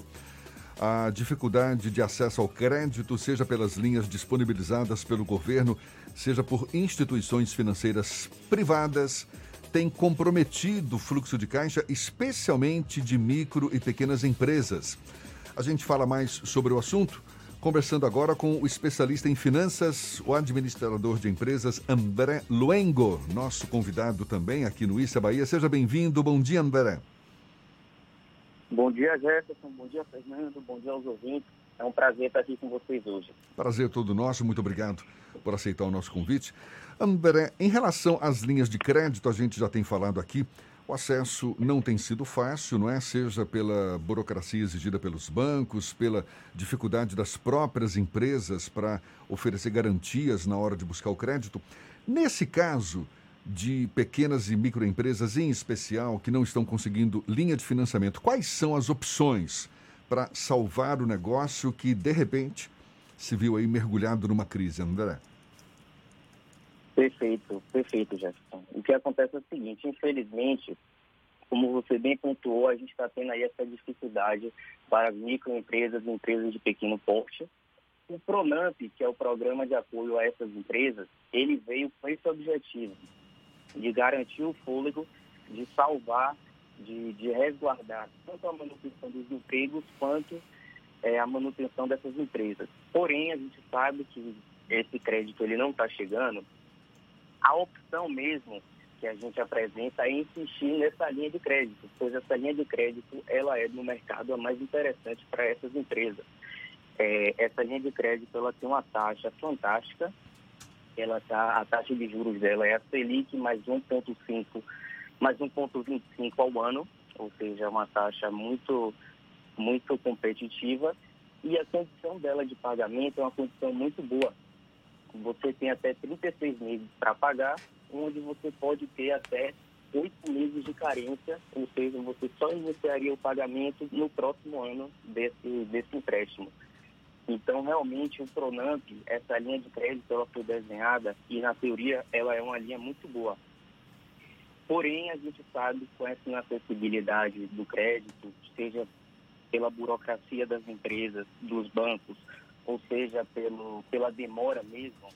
A dificuldade de acesso ao crédito, seja pelas linhas disponibilizadas pelo governo, seja por instituições financeiras privadas, tem comprometido o fluxo de caixa, especialmente de micro e pequenas empresas. A gente fala mais sobre o assunto Conversando agora com o especialista em finanças, o administrador de empresas André Luengo, nosso convidado também aqui no Issa Bahia. Seja bem-vindo. Bom dia, André. Bom dia, Jefferson. Bom dia, Fernando. Bom dia aos ouvintes. É um prazer estar aqui com vocês hoje. Prazer todo nosso. Muito obrigado por aceitar o nosso convite. André, em relação às linhas de crédito, a gente já tem falado aqui, o acesso não tem sido fácil, não é? Seja pela burocracia exigida pelos bancos, pela dificuldade das próprias empresas para oferecer garantias na hora de buscar o crédito. Nesse caso de pequenas e microempresas em especial que não estão conseguindo linha de financiamento, quais são as opções para salvar o negócio que de repente se viu aí mergulhado numa crise, André? Perfeito, perfeito, Jefferson. O que acontece é o seguinte, infelizmente, como você bem pontuou, a gente está tendo aí essa dificuldade para as microempresas e empresas de pequeno porte. O PRONAMP, que é o Programa de Apoio a essas empresas, ele veio com esse objetivo de garantir o fôlego, de salvar, de, de resguardar tanto a manutenção dos empregos quanto é, a manutenção dessas empresas. Porém, a gente sabe que esse crédito ele não está chegando a opção mesmo que a gente apresenta é insistir nessa linha de crédito, pois essa linha de crédito ela é no mercado a mais interessante para essas empresas. É, essa linha de crédito ela tem uma taxa fantástica, ela tá, a taxa de juros dela é a Selic mais 1,5 mais 1,25 ao ano, ou seja, é uma taxa muito muito competitiva e a condição dela de pagamento é uma condição muito boa você tem até 36 meses para pagar, onde você pode ter até oito meses de carência, ou seja, você só iniciaria o pagamento no próximo ano desse, desse empréstimo. Então, realmente, o Pronamp, essa linha de crédito, ela foi desenhada e, na teoria, ela é uma linha muito boa. Porém, a gente sabe com essa inacessibilidade do crédito, seja pela burocracia das empresas, dos bancos, ou seja, pelo, pela demora mesmo,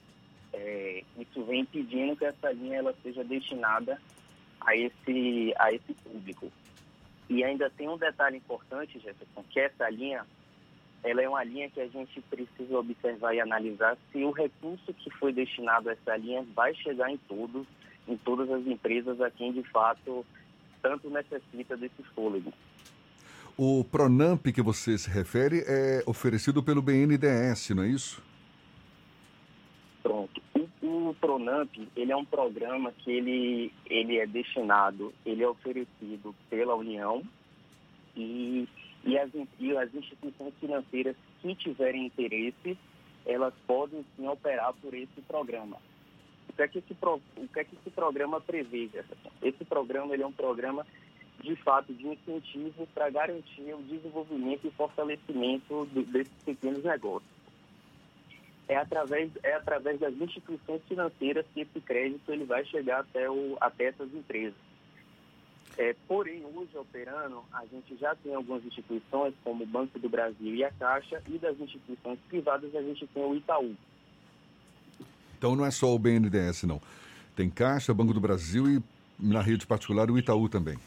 é, isso vem impedindo que essa linha ela seja destinada a esse, a esse público. E ainda tem um detalhe importante, Jefferson, que essa linha, ela é uma linha que a gente precisa observar e analisar se o recurso que foi destinado a essa linha vai chegar em todos, em todas as empresas a quem de fato tanto necessita desse fôlego. O Pronamp que você se refere é oferecido pelo BNDES, não é isso? Pronto. O, o Pronamp, ele é um programa que ele, ele é destinado, ele é oferecido pela União e, e, as, e as instituições financeiras que tiverem interesse, elas podem sim operar por esse programa. O que é que esse, o que é que esse programa prevê? Esse programa ele é um programa de fato, de incentivo para garantir o desenvolvimento e fortalecimento do, desses pequenos negócios. É através, é através das instituições financeiras que esse crédito ele vai chegar até, o, até essas empresas. É, porém, hoje operando, a gente já tem algumas instituições, como o Banco do Brasil e a Caixa, e das instituições privadas a gente tem o Itaú. Então não é só o BNDES, não. Tem Caixa, Banco do Brasil e, na rede particular, o Itaú também.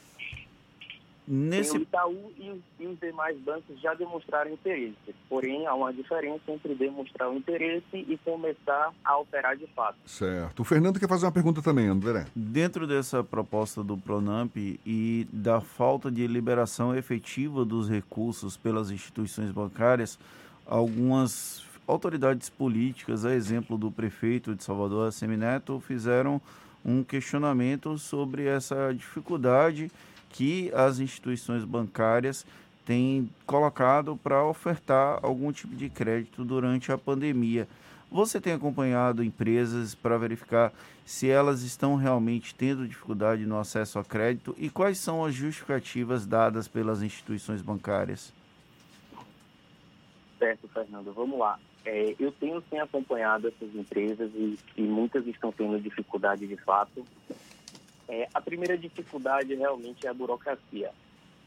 Nesse... O Itaú e, e, os demais bancos já demonstraram interesse, porém há uma diferença entre demonstrar o interesse e começar a operar de fato. Certo. O Fernando quer fazer uma pergunta também, André. Dentro dessa proposta do Pronamp e da falta de liberação efetiva dos recursos pelas instituições bancárias, algumas autoridades políticas, a exemplo do prefeito de Salvador, Semineto, fizeram um questionamento sobre essa dificuldade que as instituições bancárias têm colocado para ofertar algum tipo de crédito durante a pandemia. Você tem acompanhado empresas para verificar se elas estão realmente tendo dificuldade no acesso a crédito e quais são as justificativas dadas pelas instituições bancárias? Certo, Fernando. Vamos lá. É, eu tenho sim acompanhado essas empresas e, e muitas estão tendo dificuldade de fato. É, a primeira dificuldade realmente é a burocracia.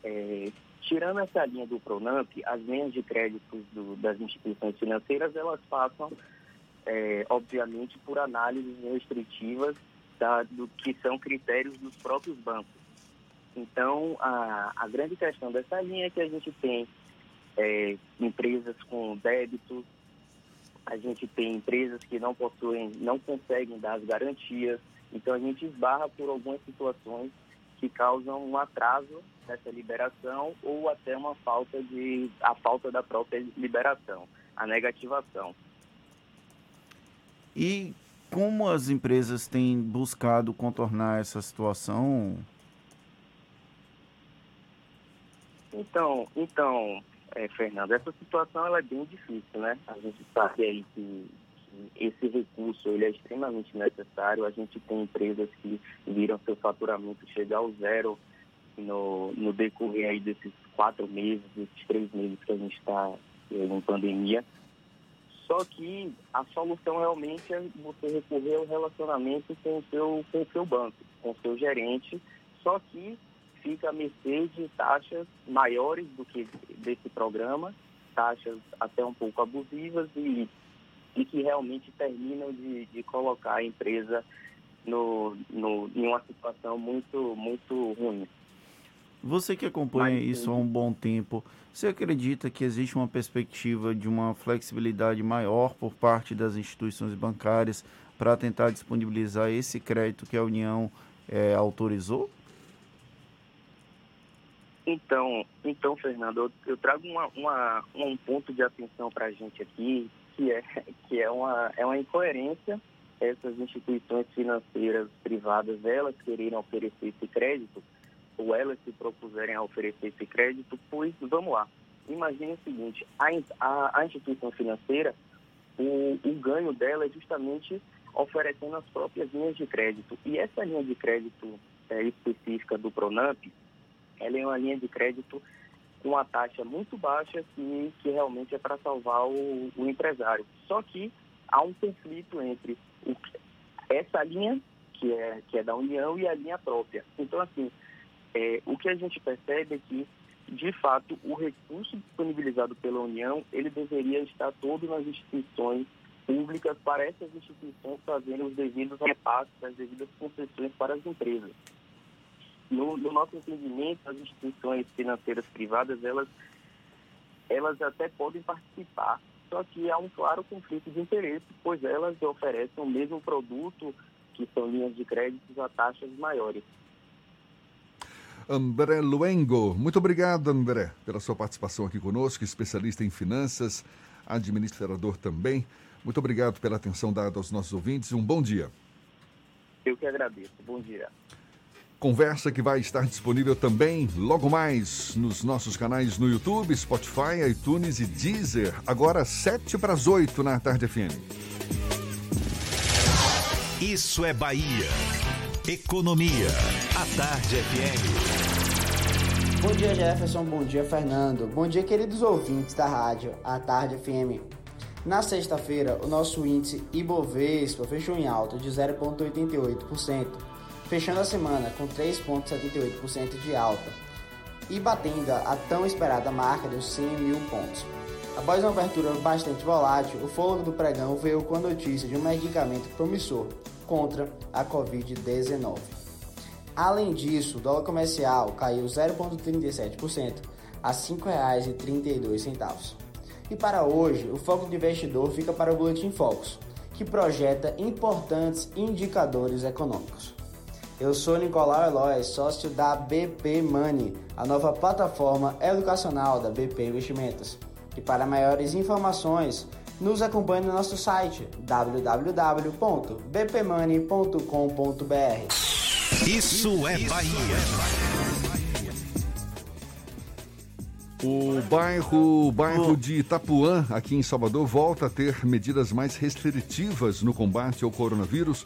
É, tirando essa linha do Pronamp, as linhas de créditos do, das instituições financeiras, elas passam, é, obviamente, por análises restritivas da, do que são critérios dos próprios bancos. Então, a, a grande questão dessa linha é que a gente tem é, empresas com débitos, a gente tem empresas que não possuem, não conseguem dar as garantias, então a gente esbarra por algumas situações que causam um atraso dessa liberação ou até uma falta de a falta da própria liberação, a negativação. E como as empresas têm buscado contornar essa situação? Então, então, é, Fernando, essa situação ela é bem difícil, né? A gente sabe aí que, esse recurso ele é extremamente necessário. A gente tem empresas que viram seu faturamento chegar ao zero no, no decorrer aí desses quatro meses, desses três meses que a gente está é, em pandemia. Só que a solução realmente é você recorrer ao relacionamento com o seu, com o seu banco, com o seu gerente, só que fica a mercê de taxas maiores do que desse programa, taxas até um pouco abusivas e, e que realmente terminam de, de colocar a empresa no, no, em uma situação muito, muito ruim. Você que acompanha Mas, isso há um bom tempo, você acredita que existe uma perspectiva de uma flexibilidade maior por parte das instituições bancárias para tentar disponibilizar esse crédito que a União eh, autorizou? Então, então Fernando, eu, eu trago uma, uma, um ponto de atenção para a gente aqui, que é, (laughs) que é, uma, é uma incoerência essas instituições financeiras privadas, elas quererem oferecer esse crédito, ou elas se propuserem a oferecer esse crédito, pois, vamos lá, imagine o seguinte, a, a, a instituição financeira, o, o ganho dela é justamente oferecendo as próprias linhas de crédito. E essa linha de crédito é, específica do Pronamp, ela é uma linha de crédito uma taxa muito baixa que, que realmente é para salvar o, o, empresário. Só que há um conflito entre o, essa linha, que é, que é da União, e a linha própria. Então, assim, é, o que a gente percebe é que, de fato, o recurso disponibilizado pela União, ele deveria estar todo nas instituições públicas para essas instituições fazerem os devidos repasses, as devidas concessões para as empresas. No, no, nosso entendimento, as instituições financeiras privadas, elas, elas até podem participar, só que há um claro conflito de interesse, pois elas oferecem o mesmo produto, que são linhas de créditos a taxas maiores. André Luengo, muito obrigado, André, pela sua participação aqui conosco, especialista em finanças, administrador também. Muito obrigado pela atenção dada aos nossos ouvintes. Um bom dia. Eu que agradeço. Bom dia. Conversa que vai estar disponível também logo mais nos nossos canais no YouTube, Spotify, iTunes e Deezer. Agora, 7 para as 8 na Tarde FM. Isso é Bahia. Economia. A Tarde FM. Bom dia, Jefferson. Bom dia, Fernando. Bom dia, queridos ouvintes da rádio A Tarde FM. Na sexta-feira, o nosso índice Ibovespa fechou em alta de 0,88% fechando a semana com 3,78% de alta e batendo a tão esperada marca dos 100 mil pontos. Após uma abertura bastante volátil, o fôlego do pregão veio com a notícia de um medicamento promissor contra a Covid-19. Além disso, o dólar comercial caiu 0,37% a R$ 5,32. E para hoje, o foco do investidor fica para o Boletim Focus, que projeta importantes indicadores econômicos. Eu sou Nicolau Eloy, sócio da BP Money, a nova plataforma educacional da BP Investimentos. E para maiores informações, nos acompanhe no nosso site www.bpmoney.com.br. Isso é Bahia. O bairro, o bairro de Itapuã, aqui em Salvador, volta a ter medidas mais restritivas no combate ao coronavírus.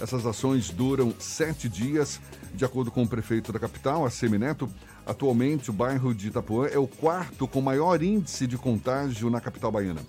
Essas ações duram sete dias. De acordo com o prefeito da capital, a Semineto, atualmente o bairro de Itapuã é o quarto com maior índice de contágio na capital baiana.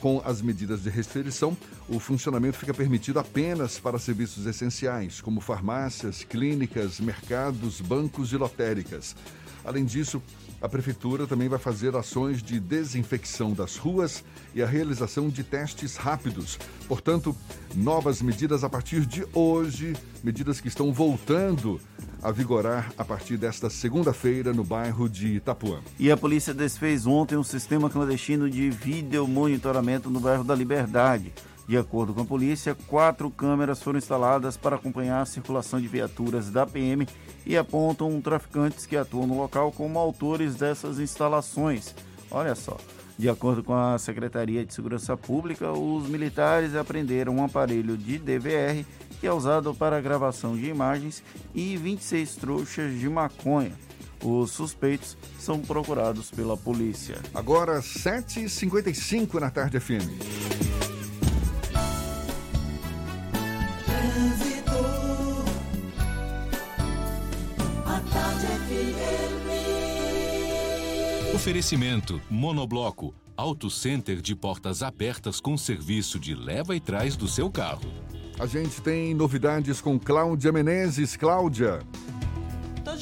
Com as medidas de restrição, o funcionamento fica permitido apenas para serviços essenciais, como farmácias, clínicas, mercados, bancos e lotéricas. Além disso, a Prefeitura também vai fazer ações de desinfecção das ruas e a realização de testes rápidos. Portanto, novas medidas a partir de hoje, medidas que estão voltando a vigorar a partir desta segunda-feira no bairro de Itapuã. E a polícia desfez ontem um sistema clandestino de vídeo monitoramento no bairro da Liberdade. De acordo com a polícia, quatro câmeras foram instaladas para acompanhar a circulação de viaturas da PM e apontam traficantes que atuam no local como autores dessas instalações. Olha só. De acordo com a Secretaria de Segurança Pública, os militares apreenderam um aparelho de DVR que é usado para gravação de imagens e 26 trouxas de maconha. Os suspeitos são procurados pela polícia. Agora, 7h55 na tarde FM. Oferecimento Monobloco Auto Center de portas abertas com serviço de leva e trás do seu carro. A gente tem novidades com Cláudia Menezes. Cláudia.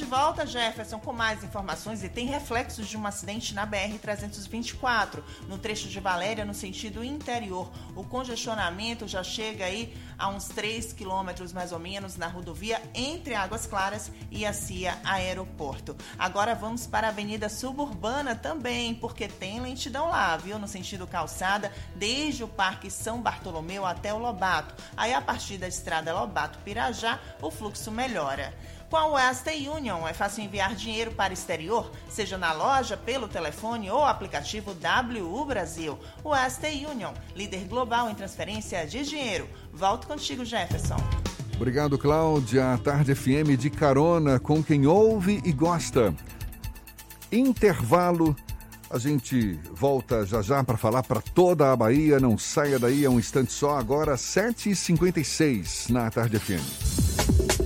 Volta, Jefferson, com mais informações e tem reflexos de um acidente na BR-324, no trecho de Valéria, no sentido interior. O congestionamento já chega aí a uns 3 quilômetros, mais ou menos, na rodovia entre Águas Claras e a CIA Aeroporto. Agora vamos para a Avenida Suburbana também, porque tem lentidão lá, viu? No sentido calçada, desde o Parque São Bartolomeu até o Lobato. Aí, a partir da estrada Lobato-Pirajá, o fluxo melhora. Com a Western Union é fácil enviar dinheiro para o exterior, seja na loja, pelo telefone ou aplicativo WU Brasil. Western Union, líder global em transferência de dinheiro. Volto contigo, Jefferson. Obrigado, Cláudia. Tarde FM de carona com quem ouve e gosta. Intervalo. A gente volta já já para falar para toda a Bahia. Não saia daí, é um instante só. Agora, 7h56 na Tarde FM.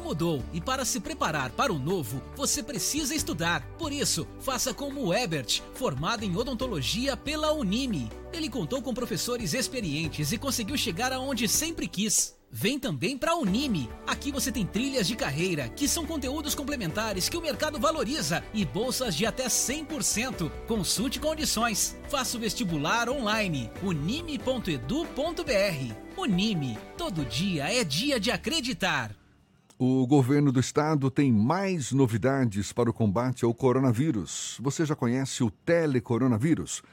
Mundo mudou e para se preparar para o novo, você precisa estudar. Por isso, faça como o Ebert, formado em odontologia pela Unime. Ele contou com professores experientes e conseguiu chegar aonde sempre quis. Vem também para a Unime. Aqui você tem trilhas de carreira, que são conteúdos complementares que o mercado valoriza e bolsas de até 100%. Consulte condições. Faça o vestibular online. unime.edu.br. Unime. Todo dia é dia de acreditar. O governo do estado tem mais novidades para o combate ao coronavírus. Você já conhece o telecoronavírus?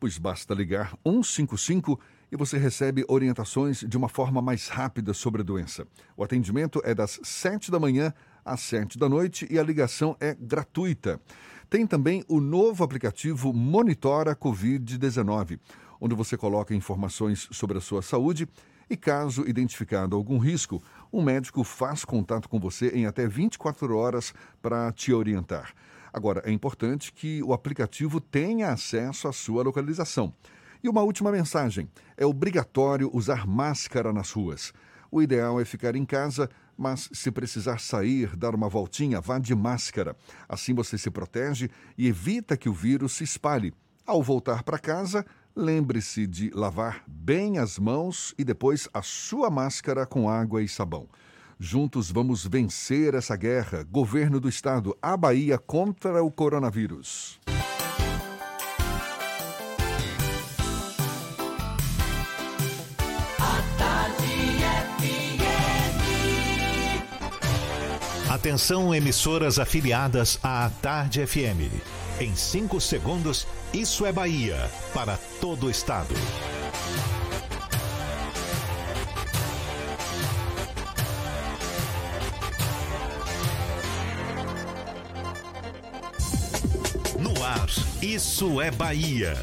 Pois basta ligar 155 e você recebe orientações de uma forma mais rápida sobre a doença. O atendimento é das 7 da manhã às 7 da noite e a ligação é gratuita. Tem também o novo aplicativo Monitora Covid-19, onde você coloca informações sobre a sua saúde e, caso identificado algum risco, um médico faz contato com você em até 24 horas para te orientar. Agora, é importante que o aplicativo tenha acesso à sua localização. E uma última mensagem: é obrigatório usar máscara nas ruas. O ideal é ficar em casa, mas se precisar sair, dar uma voltinha, vá de máscara. Assim você se protege e evita que o vírus se espalhe. Ao voltar para casa, lembre-se de lavar bem as mãos e depois a sua máscara com água e sabão. Juntos vamos vencer essa guerra. Governo do Estado, a Bahia contra o coronavírus. Atenção, emissoras afiliadas à Tarde FM. Em 5 segundos, isso é Bahia para todo o estado. No ar, isso é Bahia.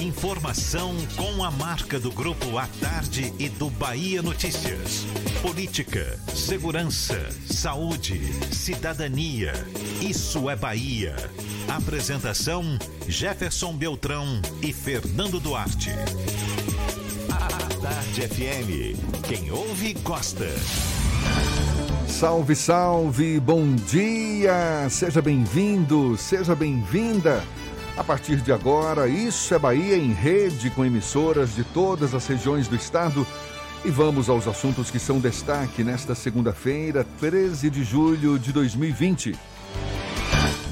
Informação com a marca do Grupo A Tarde e do Bahia Notícias. Política, segurança, saúde, cidadania. Isso é Bahia. Apresentação: Jefferson Beltrão e Fernando Duarte. Tarde FM. Quem ouve, gosta. Salve, salve, bom dia! Seja bem-vindo, seja bem-vinda. A partir de agora, Isso é Bahia em rede com emissoras de todas as regiões do estado. E vamos aos assuntos que são destaque nesta segunda-feira, 13 de julho de 2020.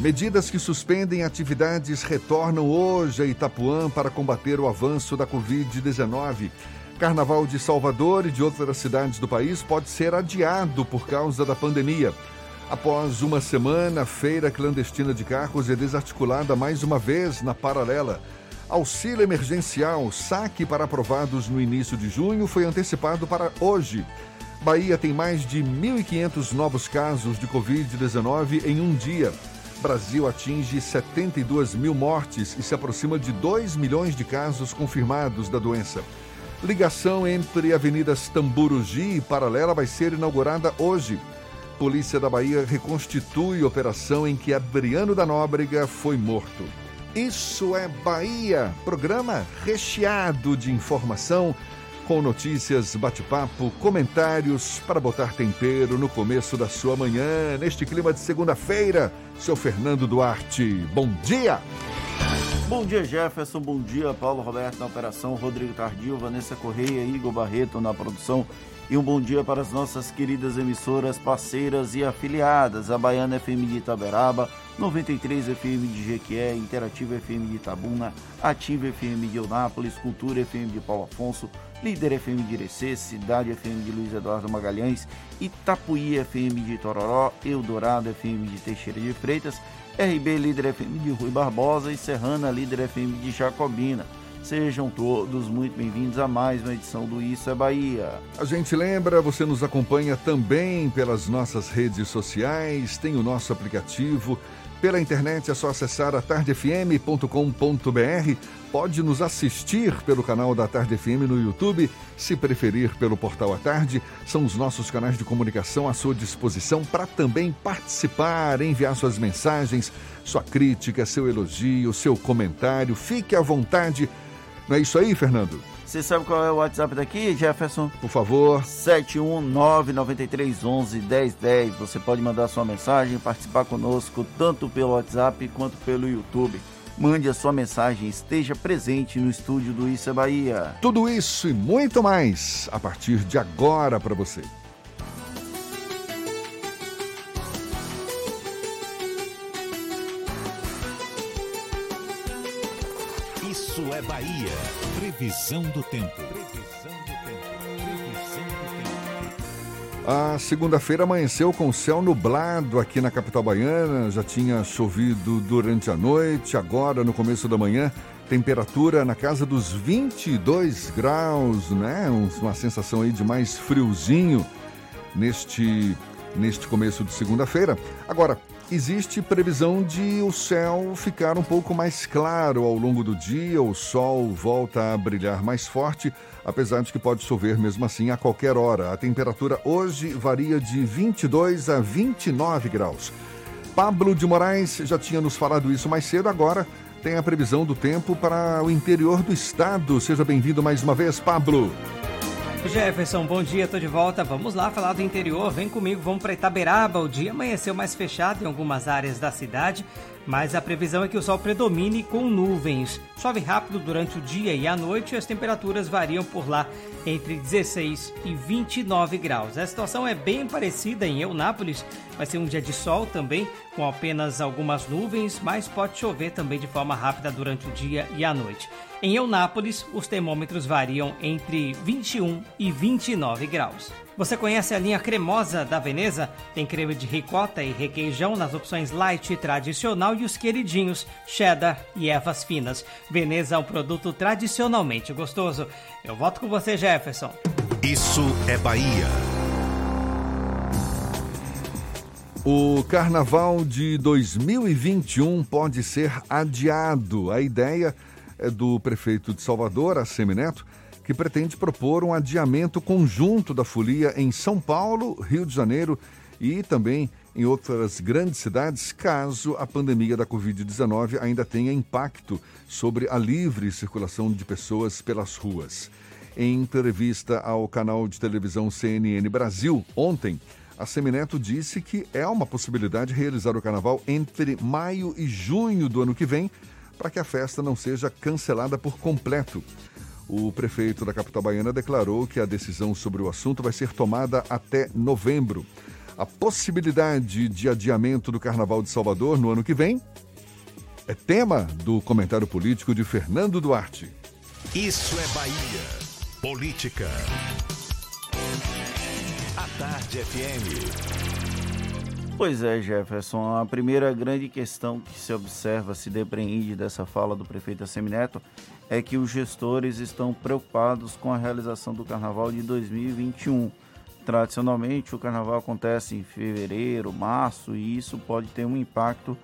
Medidas que suspendem atividades retornam hoje a Itapuã para combater o avanço da Covid-19. Carnaval de Salvador e de outras cidades do país pode ser adiado por causa da pandemia. Após uma semana, a feira clandestina de carros é desarticulada mais uma vez na paralela. Auxílio emergencial, saque para aprovados no início de junho, foi antecipado para hoje. Bahia tem mais de 1.500 novos casos de Covid-19 em um dia. Brasil atinge 72 mil mortes e se aproxima de 2 milhões de casos confirmados da doença. Ligação entre avenidas Tamburugi e Paralela vai ser inaugurada hoje. Polícia da Bahia reconstitui operação em que Adriano da Nóbrega foi morto. Isso é Bahia, programa recheado de informação, com notícias, bate-papo, comentários para botar tempero no começo da sua manhã, neste clima de segunda-feira. Seu Fernando Duarte, bom dia! Bom dia, Jefferson. Bom dia, Paulo Roberto na operação, Rodrigo Tardio, Vanessa Correia, Igor Barreto na produção. E um bom dia para as nossas queridas emissoras parceiras e afiliadas, a Baiana FM de Itaberaba, 93 FM de Jequié, Interativa FM de Itabuna, Ativa FM de Eunápolis, Cultura FM de Paulo Afonso, Líder FM de Irecê, Cidade FM de Luiz Eduardo Magalhães, Itapuí FM de Tororó, Eldorado FM de Teixeira de Freitas, RB Líder FM de Rui Barbosa e Serrana Líder FM de Jacobina. Sejam todos muito bem-vindos a mais uma edição do Isso é Bahia. A gente lembra, você nos acompanha também pelas nossas redes sociais, tem o nosso aplicativo. Pela internet é só acessar atardefm.com.br. Pode nos assistir pelo canal da Tarde FM no YouTube, se preferir pelo portal A Tarde. São os nossos canais de comunicação à sua disposição para também participar, enviar suas mensagens, sua crítica, seu elogio, seu comentário. Fique à vontade. Não é isso aí, Fernando? Você sabe qual é o WhatsApp daqui, Jefferson? Por favor. 71993111010. Você pode mandar sua mensagem, participar conosco tanto pelo WhatsApp quanto pelo YouTube. Mande a sua mensagem, esteja presente no estúdio do Isso é Bahia. Tudo isso e muito mais a partir de agora para você. Isso é Bahia. Previsão do tempo. Previsão do tempo. Previsão do tempo. A segunda-feira amanheceu com céu nublado aqui na capital baiana, já tinha chovido durante a noite, agora no começo da manhã, temperatura na casa dos 22 graus, né? Uma sensação aí de mais friozinho neste neste começo de segunda-feira. Agora, existe previsão de o céu ficar um pouco mais claro ao longo do dia, o sol volta a brilhar mais forte, apesar de que pode chover mesmo assim a qualquer hora. A temperatura hoje varia de 22 a 29 graus. Pablo de Moraes já tinha nos falado isso mais cedo, agora tem a previsão do tempo para o interior do estado. Seja bem-vindo mais uma vez, Pablo. Jefferson, bom dia, tô de volta. Vamos lá falar do interior. Vem comigo, vamos para Itaberaba. O dia amanheceu mais fechado em algumas áreas da cidade, mas a previsão é que o sol predomine com nuvens. Chove rápido durante o dia e a noite e as temperaturas variam por lá entre 16 e 29 graus. A situação é bem parecida em Eunápolis. Vai ser um dia de sol também, com apenas algumas nuvens, mas pode chover também de forma rápida durante o dia e a noite. Em Eunápolis, os termômetros variam entre 21 e 29 graus. Você conhece a linha cremosa da Veneza? Tem creme de ricota e requeijão nas opções light e tradicional e os queridinhos cheddar e ervas finas. Veneza é um produto tradicionalmente gostoso. Eu voto com você, Jefferson. Isso é Bahia. O carnaval de 2021 pode ser adiado. A ideia é do prefeito de Salvador, Assemineto, que pretende propor um adiamento conjunto da folia em São Paulo, Rio de Janeiro e também em outras grandes cidades, caso a pandemia da Covid-19 ainda tenha impacto sobre a livre circulação de pessoas pelas ruas. Em entrevista ao canal de televisão CNN Brasil ontem, a Semineto disse que é uma possibilidade realizar o carnaval entre maio e junho do ano que vem, para que a festa não seja cancelada por completo. O prefeito da capital baiana declarou que a decisão sobre o assunto vai ser tomada até novembro. A possibilidade de adiamento do Carnaval de Salvador no ano que vem é tema do comentário político de Fernando Duarte. Isso é Bahia. Política. A Tarde FM. Pois é, Jefferson. A primeira grande questão que se observa, se depreende dessa fala do prefeito Assemineto, é que os gestores estão preocupados com a realização do carnaval de 2021. Tradicionalmente, o carnaval acontece em fevereiro, março, e isso pode ter um impacto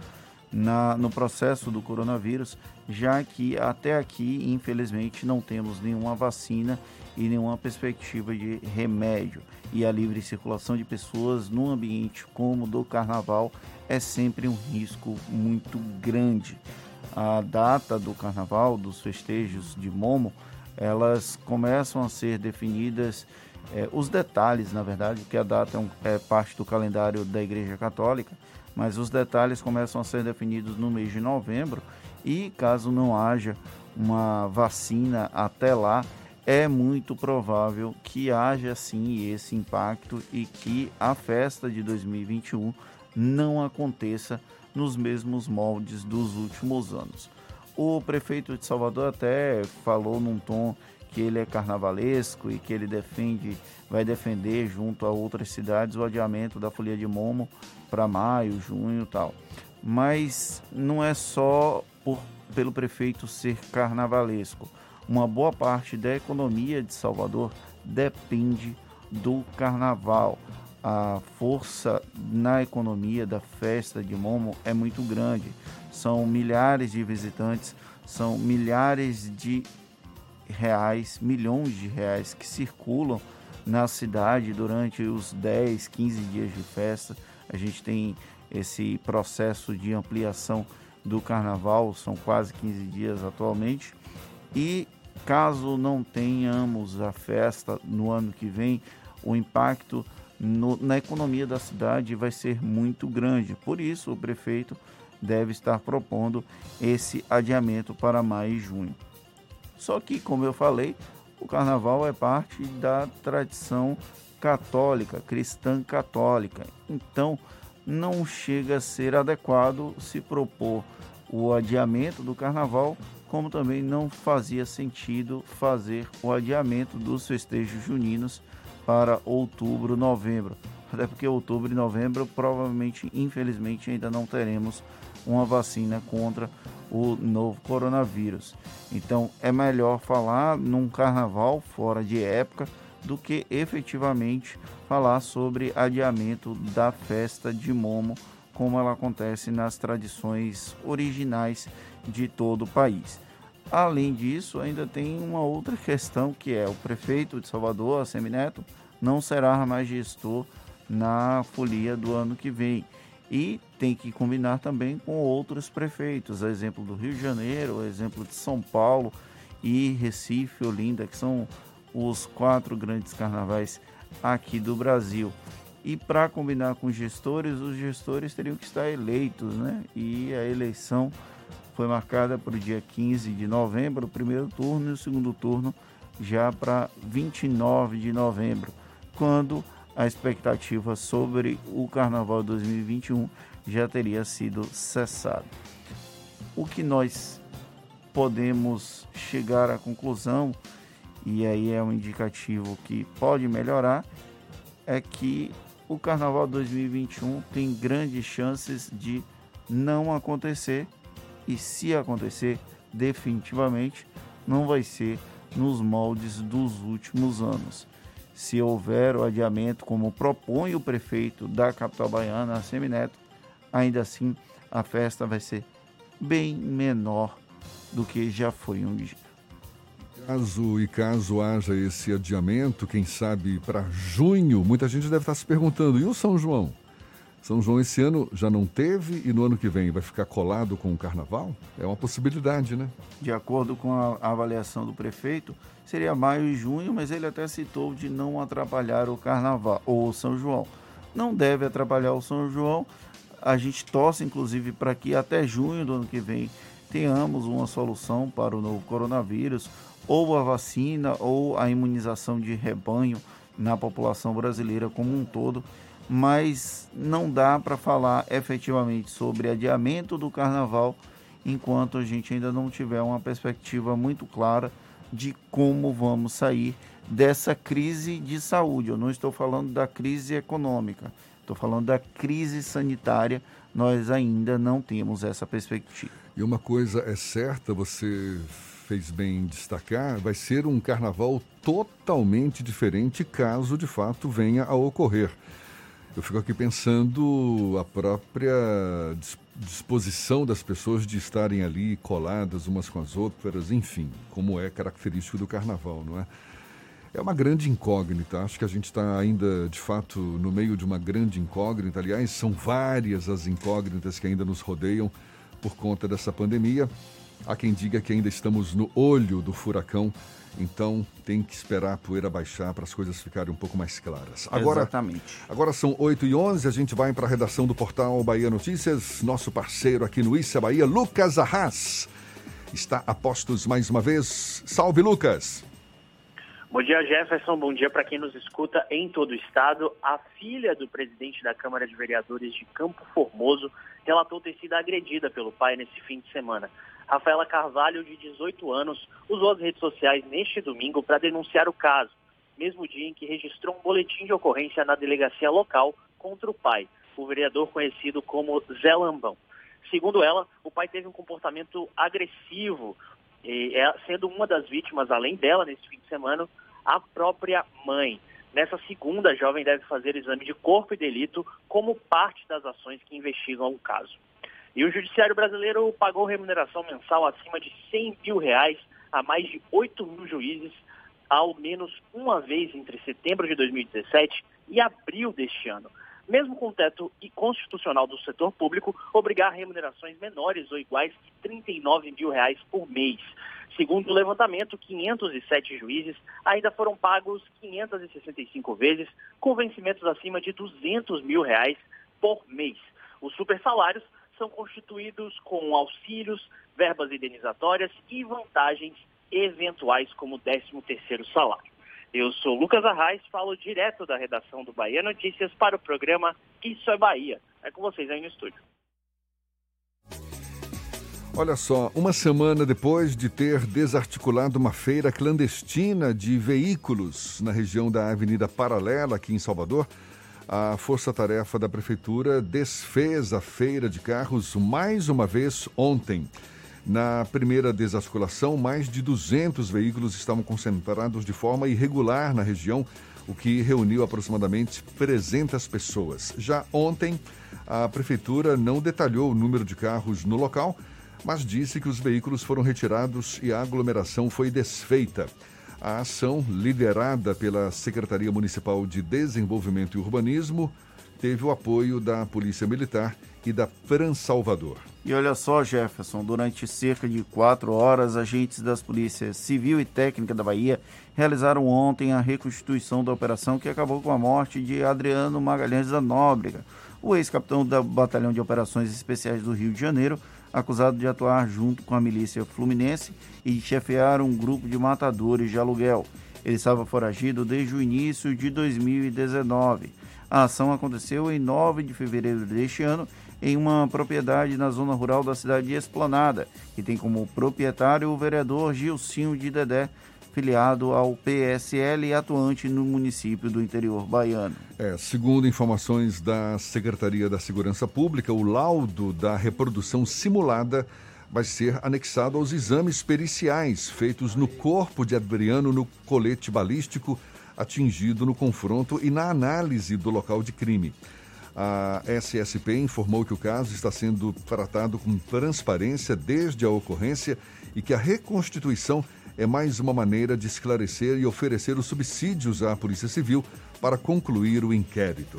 na, no processo do coronavírus, já que até aqui, infelizmente, não temos nenhuma vacina e nenhuma perspectiva de remédio. E a livre circulação de pessoas num ambiente como o do carnaval é sempre um risco muito grande a data do carnaval, dos festejos de Momo, elas começam a ser definidas, é, os detalhes, na verdade, que a data é, um, é parte do calendário da Igreja Católica, mas os detalhes começam a ser definidos no mês de novembro e caso não haja uma vacina até lá, é muito provável que haja sim esse impacto e que a festa de 2021 não aconteça nos mesmos moldes dos últimos anos. O prefeito de Salvador até falou num tom que ele é carnavalesco e que ele defende, vai defender junto a outras cidades o adiamento da folia de Momo para maio, junho tal. Mas não é só por, pelo prefeito ser carnavalesco. Uma boa parte da economia de Salvador depende do carnaval a força na economia da festa de Momo é muito grande. São milhares de visitantes, são milhares de reais, milhões de reais que circulam na cidade durante os 10, 15 dias de festa. A gente tem esse processo de ampliação do carnaval, são quase 15 dias atualmente. E caso não tenhamos a festa no ano que vem, o impacto no, na economia da cidade vai ser muito grande. Por isso, o prefeito deve estar propondo esse adiamento para maio e junho. Só que, como eu falei, o carnaval é parte da tradição católica, cristã católica. Então, não chega a ser adequado se propor o adiamento do carnaval, como também não fazia sentido fazer o adiamento dos festejos juninos para outubro, novembro. Até porque outubro e novembro provavelmente, infelizmente, ainda não teremos uma vacina contra o novo coronavírus. Então é melhor falar num carnaval fora de época do que efetivamente falar sobre adiamento da festa de Momo, como ela acontece nas tradições originais de todo o país. Além disso, ainda tem uma outra questão que é o prefeito de Salvador, Semineto, não será mais gestor na folia do ano que vem. E tem que combinar também com outros prefeitos, exemplo do Rio de Janeiro, exemplo de São Paulo e Recife, Olinda, que são os quatro grandes carnavais aqui do Brasil. E para combinar com os gestores, os gestores teriam que estar eleitos, né? E a eleição foi marcada para o dia 15 de novembro, o primeiro turno, e o segundo turno já para 29 de novembro, quando a expectativa sobre o Carnaval 2021 já teria sido cessada. O que nós podemos chegar à conclusão, e aí é um indicativo que pode melhorar, é que o Carnaval 2021 tem grandes chances de não acontecer e se acontecer, definitivamente não vai ser nos moldes dos últimos anos. Se houver o adiamento, como propõe o prefeito da capital baiana, Semineto, ainda assim a festa vai ser bem menor do que já foi um dia. Caso e caso haja esse adiamento, quem sabe para junho, muita gente deve estar se perguntando: e o São João? São João esse ano já não teve e no ano que vem vai ficar colado com o carnaval? É uma possibilidade, né? De acordo com a avaliação do prefeito, seria maio e junho, mas ele até citou de não atrapalhar o carnaval ou o São João. Não deve atrapalhar o São João. A gente torce, inclusive, para que até junho do ano que vem tenhamos uma solução para o novo coronavírus, ou a vacina, ou a imunização de rebanho na população brasileira como um todo mas não dá para falar efetivamente sobre adiamento do carnaval enquanto a gente ainda não tiver uma perspectiva muito clara de como vamos sair dessa crise de saúde. Eu não estou falando da crise econômica, estou falando da crise sanitária. Nós ainda não temos essa perspectiva. E uma coisa é certa, você fez bem destacar, vai ser um carnaval totalmente diferente caso de fato venha a ocorrer. Eu fico aqui pensando a própria disposição das pessoas de estarem ali coladas umas com as outras, enfim, como é característico do carnaval, não é? É uma grande incógnita. Acho que a gente está ainda, de fato, no meio de uma grande incógnita. Aliás, são várias as incógnitas que ainda nos rodeiam por conta dessa pandemia. Há quem diga que ainda estamos no olho do furacão então tem que esperar a poeira baixar para as coisas ficarem um pouco mais claras. Agora, Exatamente. Agora são 8 e 11 a gente vai para a redação do portal Bahia Notícias. Nosso parceiro aqui no Issa Bahia, Lucas Arras, está a postos mais uma vez. Salve, Lucas! Bom dia, Jefferson. Bom dia para quem nos escuta em todo o estado. A filha do presidente da Câmara de Vereadores de Campo Formoso relatou ter sido agredida pelo pai nesse fim de semana. Rafaela Carvalho, de 18 anos, usou as redes sociais neste domingo para denunciar o caso, mesmo dia em que registrou um boletim de ocorrência na delegacia local contra o pai, o vereador conhecido como Zé Lambão. Segundo ela, o pai teve um comportamento agressivo, é, sendo uma das vítimas, além dela, nesse fim de semana, a própria mãe. Nessa segunda, a jovem deve fazer exame de corpo e delito como parte das ações que investigam o caso. E o Judiciário Brasileiro pagou remuneração mensal acima de 100 mil reais a mais de 8 mil juízes, ao menos uma vez entre setembro de 2017 e abril deste ano. Mesmo com o teto constitucional do setor público, obrigar remunerações menores ou iguais que 39 mil reais por mês. Segundo o levantamento, 507 juízes ainda foram pagos 565 vezes, com vencimentos acima de 200 mil reais por mês. Os supersalários são constituídos com auxílios, verbas indenizatórias e vantagens eventuais como 13º salário. Eu sou Lucas Arraes, falo direto da redação do Bahia Notícias para o programa Isso é Bahia. É com vocês aí no estúdio. Olha só, uma semana depois de ter desarticulado uma feira clandestina de veículos na região da Avenida Paralela, aqui em Salvador, a força-tarefa da Prefeitura desfez a feira de carros mais uma vez ontem. Na primeira desarticulação, mais de 200 veículos estavam concentrados de forma irregular na região, o que reuniu aproximadamente 300 pessoas. Já ontem, a Prefeitura não detalhou o número de carros no local, mas disse que os veículos foram retirados e a aglomeração foi desfeita. A ação, liderada pela Secretaria Municipal de Desenvolvimento e Urbanismo, teve o apoio da Polícia Militar e da Salvador. E olha só, Jefferson, durante cerca de quatro horas, agentes das polícias civil e técnica da Bahia realizaram ontem a reconstituição da operação que acabou com a morte de Adriano Magalhães da Nóbrega, o ex-capitão do Batalhão de Operações Especiais do Rio de Janeiro, acusado de atuar junto com a milícia fluminense e de chefiar um grupo de matadores de aluguel. Ele estava foragido desde o início de 2019. A ação aconteceu em 9 de fevereiro deste ano em uma propriedade na zona rural da cidade de Esplanada, que tem como proprietário o vereador Gilcinho de Dedé, filiado ao PSL e atuante no município do interior baiano. É, segundo informações da Secretaria da Segurança Pública, o laudo da reprodução simulada vai ser anexado aos exames periciais feitos no corpo de Adriano no colete balístico atingido no confronto e na análise do local de crime. A SSP informou que o caso está sendo tratado com transparência desde a ocorrência e que a reconstituição é mais uma maneira de esclarecer e oferecer os subsídios à Polícia Civil para concluir o inquérito.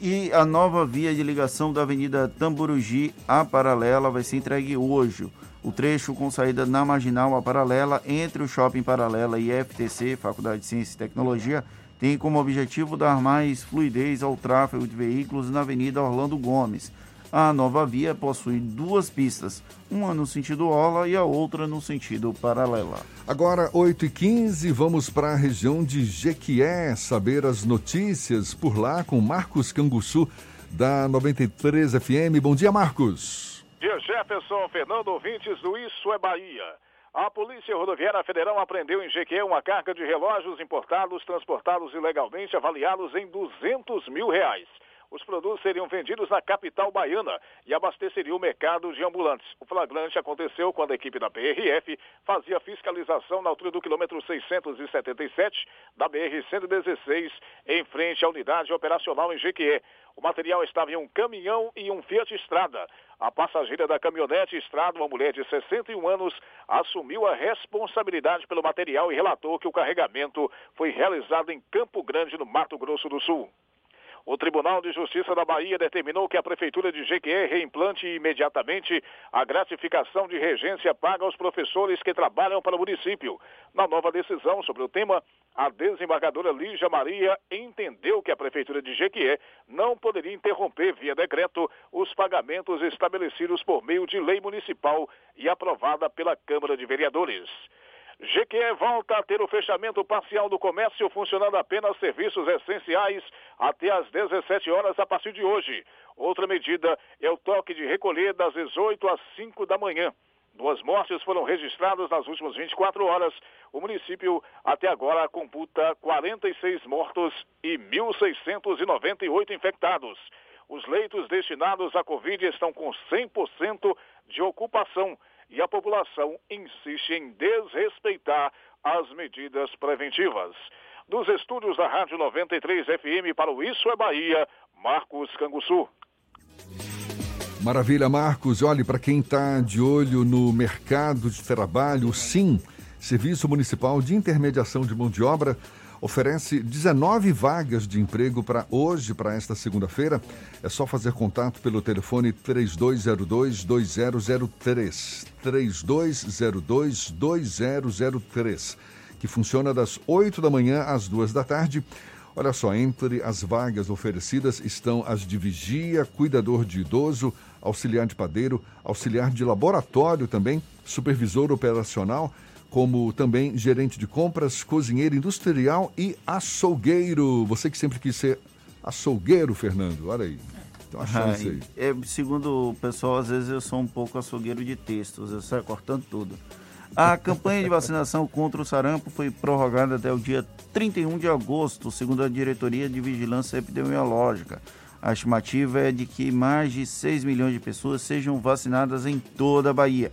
E a nova via de ligação da Avenida Tamburugi à Paralela vai ser entregue hoje. O trecho com saída na Marginal à Paralela entre o Shopping Paralela e FTC, Faculdade de Ciência e Tecnologia, tem como objetivo dar mais fluidez ao tráfego de veículos na Avenida Orlando Gomes. A nova via possui duas pistas, uma no sentido Ola e a outra no sentido Paralela. Agora, 8h15, vamos para a região de Jequié, saber as notícias por lá com Marcos Canguçu, da 93 FM. Bom dia, Marcos. Dia Jefferson, Fernando, ouvintes do Isso é Bahia. A Polícia Rodoviária Federal apreendeu em Jequié uma carga de relógios importados, transportados ilegalmente, avaliados em 200 mil reais. Os produtos seriam vendidos na capital baiana e abasteceriam o mercado de ambulantes. O flagrante aconteceu quando a equipe da PRF fazia fiscalização na altura do quilômetro 677 da BR-116, em frente à unidade operacional em Jequié. O material estava em um caminhão e um Fiat Estrada. A passageira da caminhonete Estrada, uma mulher de 61 anos, assumiu a responsabilidade pelo material e relatou que o carregamento foi realizado em Campo Grande, no Mato Grosso do Sul. O Tribunal de Justiça da Bahia determinou que a Prefeitura de Jequié reimplante imediatamente a gratificação de regência paga aos professores que trabalham para o município. Na nova decisão sobre o tema, a desembargadora Lígia Maria entendeu que a Prefeitura de Jequié não poderia interromper via decreto os pagamentos estabelecidos por meio de lei municipal e aprovada pela Câmara de Vereadores. Jequié volta a ter o fechamento parcial do comércio, funcionando apenas serviços essenciais até às 17 horas a partir de hoje. Outra medida é o toque de recolher das 18 às 5 da manhã. Duas mortes foram registradas nas últimas 24 horas. O município até agora computa 46 mortos e 1.698 infectados. Os leitos destinados à Covid estão com 100% de ocupação e a população insiste em desrespeitar as medidas preventivas. Dos estúdios da Rádio 93 FM para o Isso é Bahia, Marcos Canguçu. Maravilha, Marcos. Olhe, para quem está de olho no mercado de trabalho, sim, Serviço Municipal de Intermediação de Mão de Obra oferece 19 vagas de emprego para hoje, para esta segunda-feira. É só fazer contato pelo telefone 3202-2003. 3202-2003, que funciona das 8 da manhã às 2 da tarde. Olha só, entre as vagas oferecidas estão as de vigia, cuidador de idoso, auxiliar de padeiro, auxiliar de laboratório também, supervisor operacional como também gerente de compras, cozinheiro industrial e açougueiro. Você que sempre quis ser açougueiro, Fernando, olha aí. Tem uma chance aí. É, segundo o pessoal, às vezes eu sou um pouco açougueiro de textos, eu saio cortando tudo. A campanha de vacinação contra o sarampo foi prorrogada até o dia 31 de agosto, segundo a Diretoria de Vigilância Epidemiológica. A estimativa é de que mais de 6 milhões de pessoas sejam vacinadas em toda a Bahia.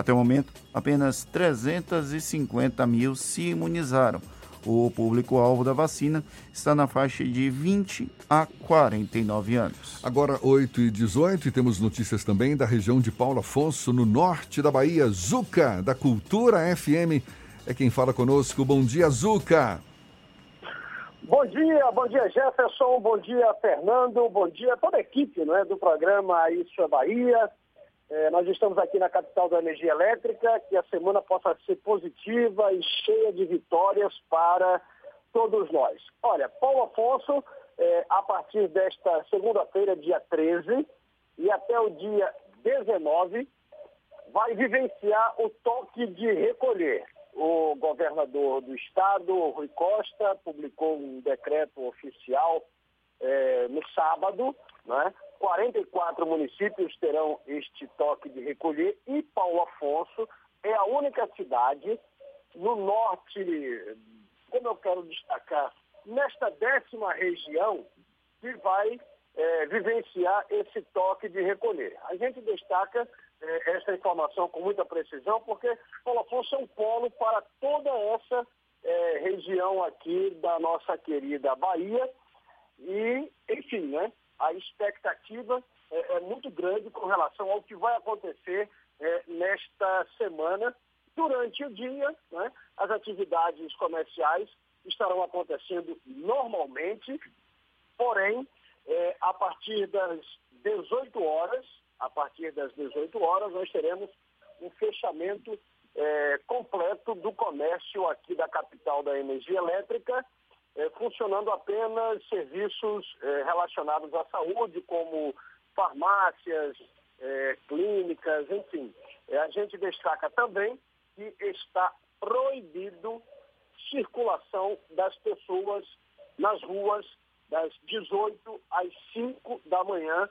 Até o momento, apenas 350 mil se imunizaram. O público-alvo da vacina está na faixa de 20 a 49 anos. Agora, 8 e 18, e temos notícias também da região de Paulo Afonso, no norte da Bahia. Zuca, da Cultura FM, é quem fala conosco. Bom dia, Zuca. Bom dia, bom dia Jefferson, bom dia Fernando, bom dia toda a equipe né, do programa Isso é Bahia. É, nós estamos aqui na capital da energia elétrica, que a semana possa ser positiva e cheia de vitórias para todos nós. Olha, Paulo Afonso, é, a partir desta segunda-feira, dia 13, e até o dia 19, vai vivenciar o toque de recolher. O governador do estado, Rui Costa, publicou um decreto oficial é, no sábado, né, 44 municípios terão este toque de recolher e Paulo Afonso é a única cidade no norte, como eu quero destacar, nesta décima região que vai é, vivenciar esse toque de recolher. A gente destaca é, essa informação com muita precisão porque Paulo Afonso é um polo para toda essa é, região aqui da nossa querida Bahia e, enfim, né? A expectativa é, é, muito grande com relação ao que vai acontecer é, nesta semana. Durante o dia, né, as atividades comerciais estarão acontecendo normalmente, porém, é, a partir das 18 horas, a partir das 18 horas, nós teremos um fechamento é, completo do comércio aqui da capital da energia elétrica, é, funcionando apenas serviços é, relacionados à saúde, como farmácias, é, clínicas, enfim. É, a gente destaca também que está proibido circulação das pessoas nas ruas das 18 às 5 da manhã.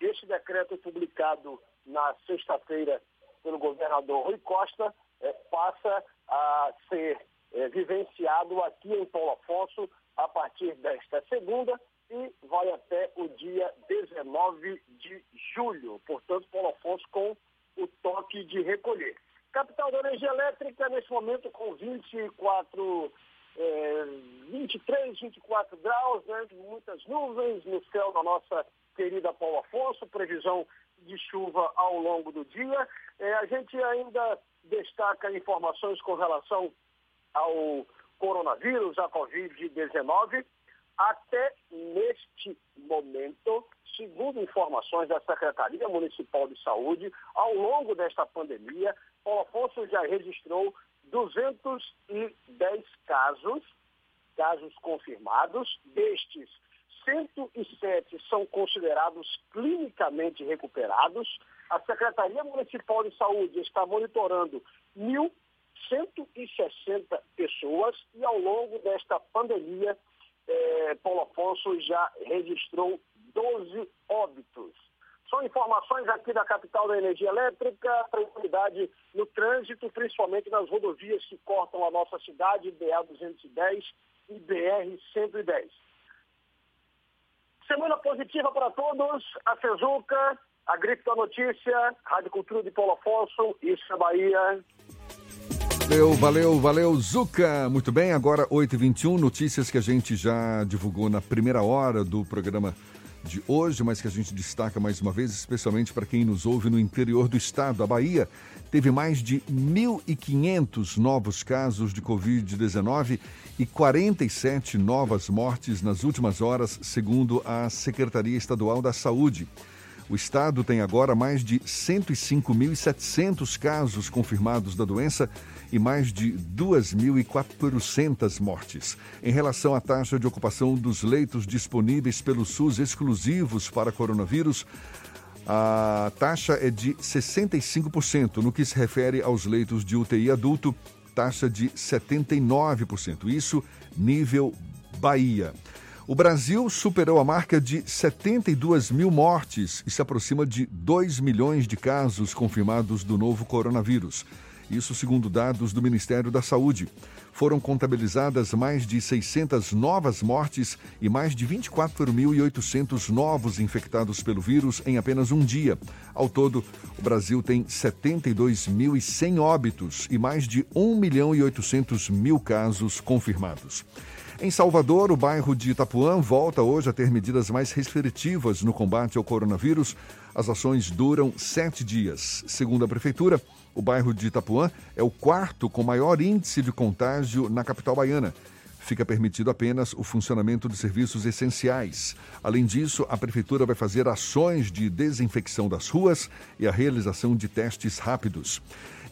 Este decreto publicado na sexta-feira pelo governador Rui Costa é, passa a ser é, vivenciado aqui em Paulo Afonso a partir desta segunda e vai até o dia 19 de julho. Portanto, Paulo Afonso com o toque de recolher. Capital da energia elétrica, nesse momento, com 24, é, 23, 24 graus, né, muitas nuvens no céu da nossa querida Paulo Afonso, previsão de chuva ao longo do dia. É, a gente ainda destaca informações com relação ao coronavírus, a Covid-19. Até neste momento, segundo informações da Secretaria Municipal de Saúde, ao longo desta pandemia, Paulo Afonso já registrou 210 casos, casos confirmados. Destes, 107 são considerados clinicamente recuperados. A Secretaria Municipal de Saúde está monitorando 1.160 pessoas e ao longo desta pandemia, eh, Paulo Afonso já registrou 12 óbitos. São informações aqui da capital da energia elétrica, tranquilidade no trânsito, principalmente nas rodovias que cortam a nossa cidade, BA-210 e BR-110. Semana positiva para todos, a Fezuca, a Gripe da Notícia, Rádio Cultura de Paulo Afonso, isso é Bahia. Valeu, valeu, valeu, Zuca. Muito bem, agora 8h21, notícias que a gente já divulgou na primeira hora do programa de hoje, mas que a gente destaca mais uma vez, especialmente para quem nos ouve no interior do estado. A Bahia teve mais de 1.500 novos casos de Covid-19 e 47 novas mortes nas últimas horas, segundo a Secretaria Estadual da Saúde. O estado tem agora mais de 105.700 casos confirmados da doença e mais de 2.400 mortes. Em relação à taxa de ocupação dos leitos disponíveis pelo SUS exclusivos para coronavírus, a taxa é de 65% no que se refere aos leitos de UTI adulto, taxa de 79%. Isso nível Bahia. O Brasil superou a marca de 72 mil mortes e se aproxima de 2 milhões de casos confirmados do novo coronavírus. Isso segundo dados do Ministério da Saúde. Foram contabilizadas mais de 600 novas mortes e mais de 24.800 novos infectados pelo vírus em apenas um dia. Ao todo, o Brasil tem 72.100 óbitos e mais de 1 milhão e 800 mil casos confirmados. Em Salvador, o bairro de Itapuã volta hoje a ter medidas mais restritivas no combate ao coronavírus. As ações duram sete dias. Segundo a Prefeitura, o bairro de Itapuã é o quarto com maior índice de contágio na capital baiana. Fica permitido apenas o funcionamento de serviços essenciais. Além disso, a Prefeitura vai fazer ações de desinfecção das ruas e a realização de testes rápidos.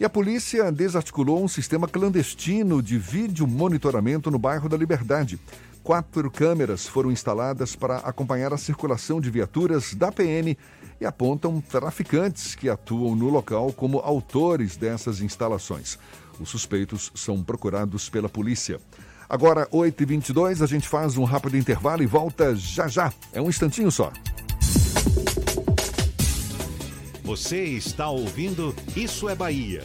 E a polícia desarticulou um sistema clandestino de vídeo monitoramento no bairro da Liberdade. Quatro câmeras foram instaladas para acompanhar a circulação de viaturas da PM e apontam traficantes que atuam no local como autores dessas instalações. Os suspeitos são procurados pela polícia. Agora, 8h22, a gente faz um rápido intervalo e volta já já. É um instantinho só. Você está ouvindo Isso é Bahia.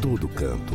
todo canto.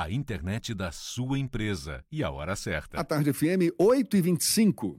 A internet da sua empresa. E a hora certa. A tarde FM 8 e 25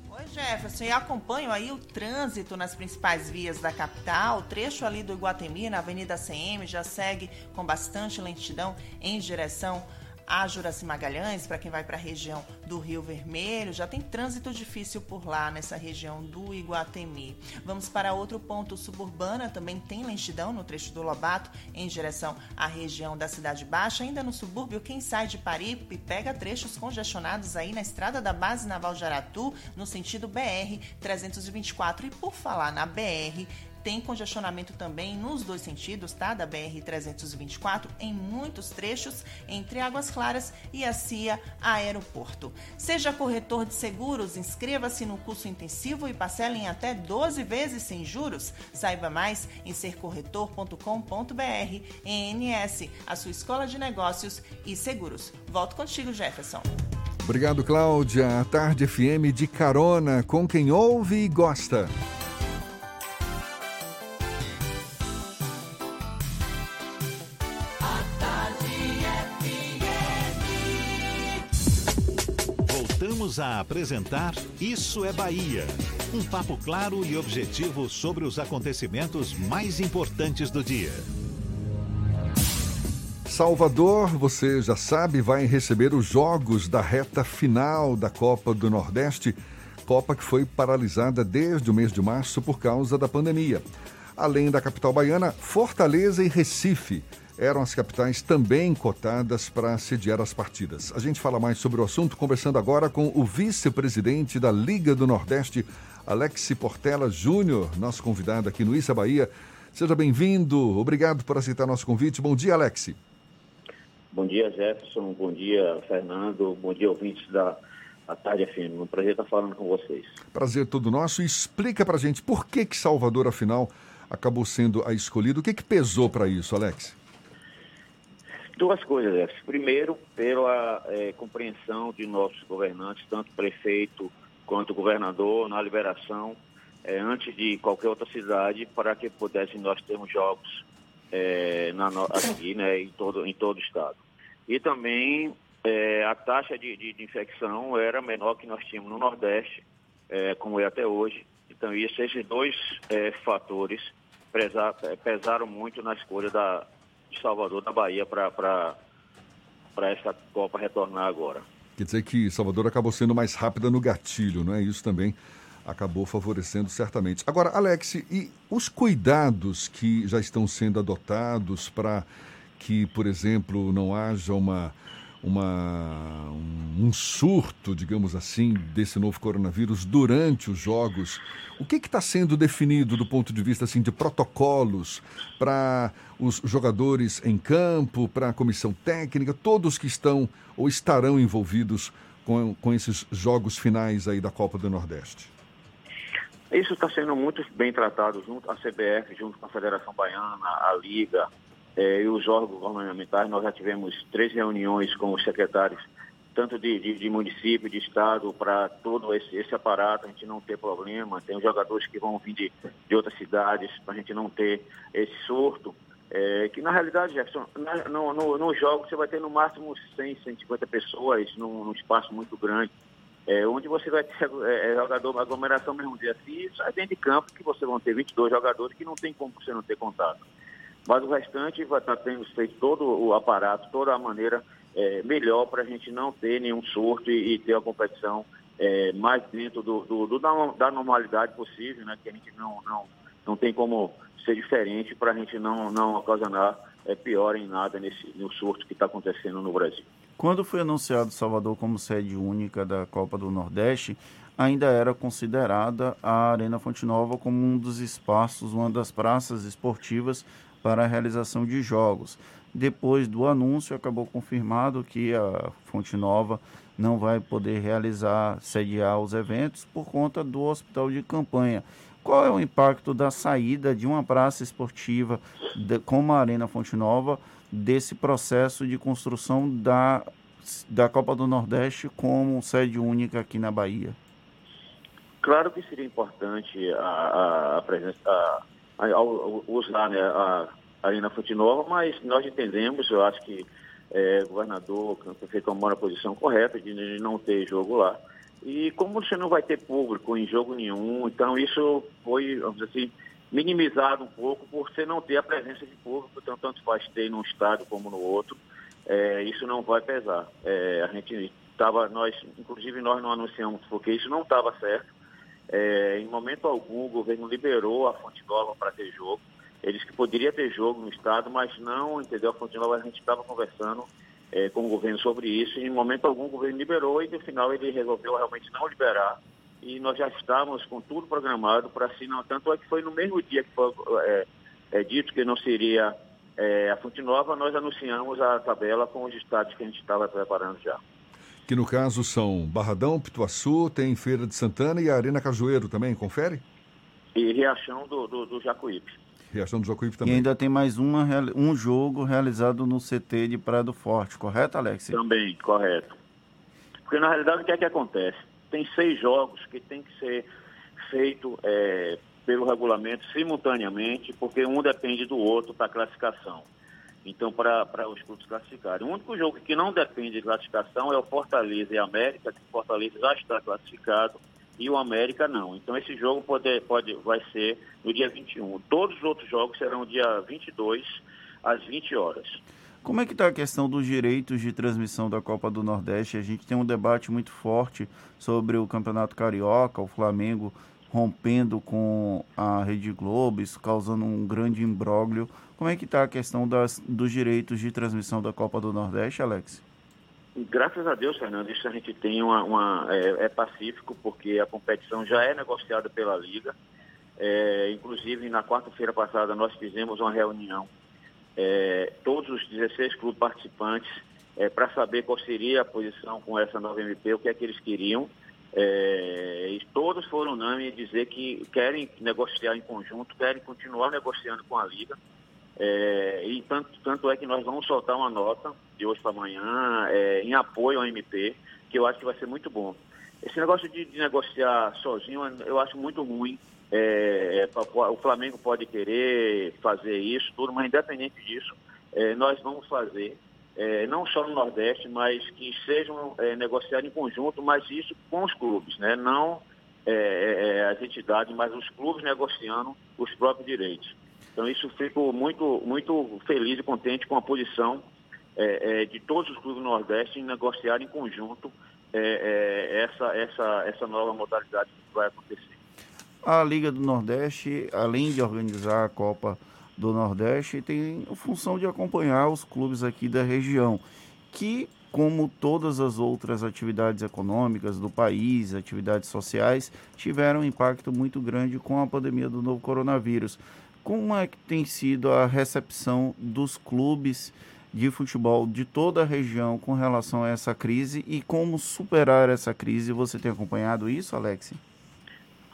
Jefferson, e acompanho aí o trânsito nas principais vias da capital. O trecho ali do Iguatemi, na Avenida CM, já segue com bastante lentidão em direção a Juraci Magalhães, para quem vai para a região do Rio Vermelho, já tem trânsito difícil por lá, nessa região do Iguatemi. Vamos para outro ponto suburbana, também tem lentidão no trecho do Lobato, em direção à região da Cidade Baixa. Ainda no subúrbio, quem sai de Paripe pega trechos congestionados aí na estrada da Base Naval de Aratu, no sentido BR 324. E por falar na BR, tem congestionamento também nos dois sentidos, tá? Da BR-324, em muitos trechos entre Águas Claras e a CIA Aeroporto. Seja corretor de seguros, inscreva-se no curso intensivo e parcela em até 12 vezes sem juros. Saiba mais em sercorretor.com.br. ENS, a sua escola de negócios e seguros. Volto contigo, Jefferson. Obrigado, Cláudia. A Tarde FM de carona com quem ouve e gosta. Voltamos a apresentar Isso é Bahia. Um papo claro e objetivo sobre os acontecimentos mais importantes do dia. Salvador, você já sabe, vai receber os jogos da reta final da Copa do Nordeste, Copa que foi paralisada desde o mês de março por causa da pandemia. Além da capital baiana, Fortaleza e Recife eram as capitais também cotadas para sediar as partidas. A gente fala mais sobre o assunto conversando agora com o vice-presidente da Liga do Nordeste, Alex Portela Júnior, nosso convidado aqui no Issa Bahia. Seja bem-vindo, obrigado por aceitar nosso convite. Bom dia, Alex. Bom dia, Jefferson. Bom dia, Fernando. Bom dia, ouvintes da a Tarde FM. Um prazer estar falando com vocês. Prazer todo nosso. Explica pra gente por que, que Salvador, afinal, acabou sendo a escolhida. O que, que pesou para isso, Alex? Duas coisas, Jefferson. Primeiro, pela é, compreensão de nossos governantes, tanto prefeito quanto governador, na liberação, é, antes de qualquer outra cidade, para que pudessem nós termos jogos é, na, aqui, né, em todo, em todo o estado. E também é, a taxa de, de, de, infecção era menor que nós tínhamos no Nordeste, é, como é até hoje. Então, isso, esses dois é, fatores pesar, pesaram muito na escolha da, de Salvador, da Bahia, para essa Copa retornar agora. Quer dizer que Salvador acabou sendo mais rápida no gatilho, não é? Isso também acabou favorecendo certamente. Agora, Alex, e os cuidados que já estão sendo adotados para que, por exemplo, não haja uma, uma, um surto, digamos assim, desse novo coronavírus durante os jogos. O que está sendo definido do ponto de vista assim, de protocolos para os jogadores em campo, para a comissão técnica, todos que estão ou estarão envolvidos com, com esses jogos finais aí da Copa do Nordeste? Isso está sendo muito bem tratado junto à CBF, junto com a Federação Baiana, a Liga, eh, e os órgãos governamentais, nós já tivemos três reuniões com os secretários tanto de, de, de município, de estado, para todo esse, esse aparato, a gente não ter problema. Tem jogadores que vão vir de, de outras cidades, para a gente não ter esse surto. É, que na realidade, Jefferson, na, no, no, no jogo você vai ter no máximo 100, 150 pessoas num, num espaço muito grande, é, onde você vai ter é, é jogador, aglomeração mesmo dia assim, isso é dentro de campo que você vão ter 22 jogadores que não tem como você não ter contato. Mas o restante vai estar tendo feito todo o aparato, toda a maneira é, melhor para a gente não ter nenhum surto e, e ter a competição é, mais dentro do, do, do, da, normalidade possível, né? Que a gente não, não, não tem como ser diferente para a gente não, não ocasionar é, pior em nada nesse no surto que está acontecendo no Brasil. Quando foi anunciado Salvador como sede única da Copa do Nordeste, ainda era considerada a Arena Fonte Nova como um dos espaços, uma das praças esportivas para a realização de jogos. Depois do anúncio, acabou confirmado que a Fonte Nova não vai poder realizar, sediar os eventos por conta do hospital de campanha. Qual é o impacto da saída de uma praça esportiva de, como a Arena Fonte Nova desse processo de construção da, da Copa do Nordeste como sede única aqui na Bahia? Claro que seria importante a, a presença, a, a, usar né, a Arena Fonte Nova, mas nós entendemos, eu acho que é, o governador, o prefeito tomou a posição correta de não ter jogo lá. E como você não vai ter público em jogo nenhum, então isso foi, vamos dizer assim, minimizado um pouco por você não ter a presença de público, então tanto faz ter num estado como no outro, é, isso não vai pesar. É, a gente estava, nós, inclusive nós não anunciamos porque isso não estava certo. É, em momento algum o governo liberou a Fonte Nova para ter jogo. Eles que poderia ter jogo no estado, mas não, entendeu? A Fonte Nova a gente estava conversando é, com o governo sobre isso. E em momento algum o governo liberou e no final ele resolveu realmente não liberar. E nós já estávamos com tudo programado para assinar. Tanto é que foi no mesmo dia que foi é, é, dito que não seria é, a Fonte Nova, nós anunciamos a tabela com os estados que a gente estava preparando já. Que no caso são Barradão, Pituaçu, tem Feira de Santana e a Arena Cajueiro também, confere? E Riachão do, do, do Jacuípe. Riachão do Jacuípe também. E ainda tem mais uma, um jogo realizado no CT de Praia do Forte, correto, Alex? Também, correto. Porque na realidade o que é que acontece? Tem seis jogos que tem que ser feito é, pelo regulamento simultaneamente, porque um depende do outro para a classificação. Então, para os clubes classificarem. O único jogo que não depende de classificação é o Fortaleza e América, que o Fortaleza já está classificado e o América não. Então esse jogo pode, pode, vai ser no dia 21. Todos os outros jogos serão dia 22 às 20 horas. Como é que está a questão dos direitos de transmissão da Copa do Nordeste? A gente tem um debate muito forte sobre o Campeonato Carioca, o Flamengo rompendo com a Rede Globo, isso causando um grande imbróglio. Como é que está a questão das, dos direitos de transmissão da Copa do Nordeste, Alex? Graças a Deus, Fernando, isso a gente tem uma, uma é, é, pacífico, porque a competição já é negociada pela Liga. É, inclusive, na quarta-feira passada, nós fizemos uma reunião, é, todos os 16 clubes participantes, é, para saber qual seria a posição com essa nova MP, o que é que eles queriam. É, e todos foram unânimes dizer que querem negociar em conjunto, querem continuar negociando com a Liga. É, e tanto, tanto é que nós vamos soltar uma nota de hoje para amanhã é, em apoio ao MP, que eu acho que vai ser muito bom. Esse negócio de, de negociar sozinho eu acho muito ruim. É, é o Flamengo pode querer fazer isso, tudo, mas independente disso, é, nós vamos fazer. É, não só no Nordeste, mas que sejam é, negociados em conjunto, mas isso com os clubes, né? não as entidades, mas os clubes negociando os próprios direitos. Então isso fico muito, muito feliz e contente com a posição é, é, de todos os clubes do Nordeste em negociar em conjunto é, é, essa, essa, essa nova modalidade que vai acontecer. A Liga do Nordeste, além de organizar a Copa do Nordeste, tem a função de acompanhar os clubes aqui da região, que, como todas as outras atividades econômicas do país, atividades sociais, tiveram um impacto muito grande com a pandemia do novo coronavírus. Como é que tem sido a recepção dos clubes de futebol de toda a região com relação a essa crise e como superar essa crise? Você tem acompanhado isso, Alex?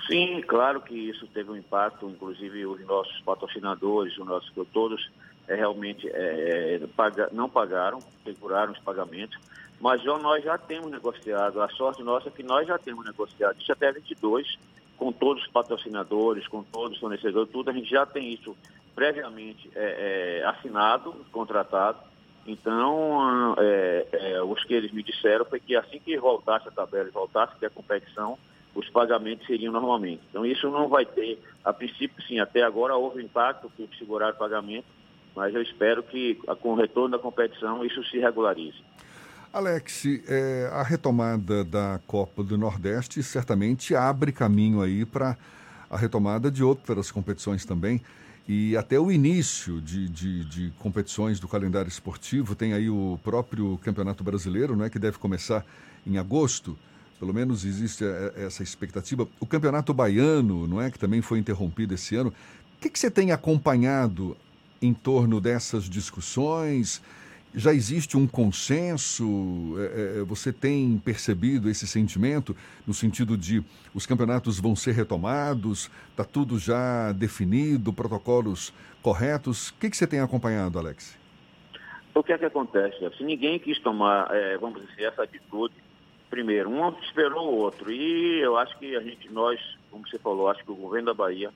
Sim, claro que isso teve um impacto, inclusive os nossos patrocinadores, os nossos todos é, realmente é, paga, não pagaram, seguraram os pagamentos. mas já, nós já temos negociado. A sorte nossa é que nós já temos negociado. Isso até 22, com todos os patrocinadores, com todos os fornecedores, tudo, a gente já tem isso previamente é, é, assinado, contratado. Então, é, é, os que eles me disseram foi que assim que voltasse a tabela e voltasse a competição, os pagamentos seriam normalmente. Então, isso não vai ter, a princípio, sim, até agora houve impacto que segurar pagamento, mas eu espero que com o retorno da competição isso se regularize. Alex, é, a retomada da Copa do Nordeste certamente abre caminho aí para a retomada de outras competições também. E até o início de, de, de, competições do calendário esportivo, tem aí o próprio Campeonato Brasileiro, não é, que deve começar em agosto. Pelo menos existe essa expectativa. O Campeonato Baiano, não é, que também foi interrompido esse ano. O que, que você tem acompanhado em torno dessas discussões? Já existe um consenso? É, é, você tem percebido esse sentimento no sentido de os campeonatos vão ser retomados? Está tudo já definido, protocolos corretos? O que, que você tem acompanhado, Alex? O que é que acontece? Se ninguém quis tomar, é, vamos dizer, essa atitude, primeiro, um esperou o outro. E eu acho que a gente, nós, como você falou, acho que o governo da Bahia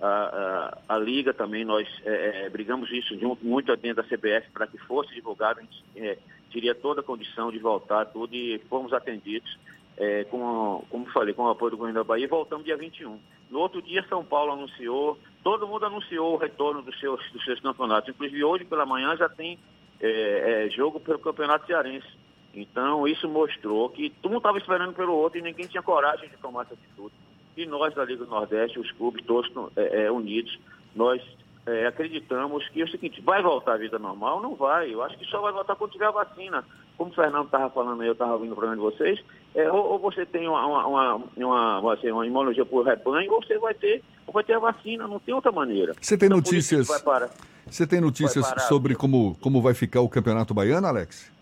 a, a, a, Liga também, nós é, é, brigamos isso junto, muito dentro da CBF para que fosse divulgado, a gente é, teria toda a condição de voltar tudo e fomos atendidos, é, com, como falei, com o apoio do governo da Bahia voltamos dia 21. No outro dia, São Paulo anunciou, todo mundo anunciou o retorno dos seus, dos seus campeonatos, inclusive hoje pela manhã já tem é, é, jogo pelo Campeonato Cearense. Então, isso mostrou que todo mundo estava esperando pelo outro e ninguém tinha coragem de tomar essa atitude. E nós da Liga do Nordeste, os clubes todos é, é, unidos, nós é, acreditamos que é o seguinte, vai voltar a vida normal? Não vai. Eu acho que só vai voltar quando tiver a vacina. Como o Fernando estava falando aí, eu estava ouvindo o programa de vocês, é, ou, ou, você tem uma, uma, uma, uma, assim, uma imunologia por rebanho, ou você vai ter, ou vai ter a vacina, não tem outra maneira. Você tem então, notícias. Você tem notícias sobre como, como vai ficar o Campeonato Baiano, Alex?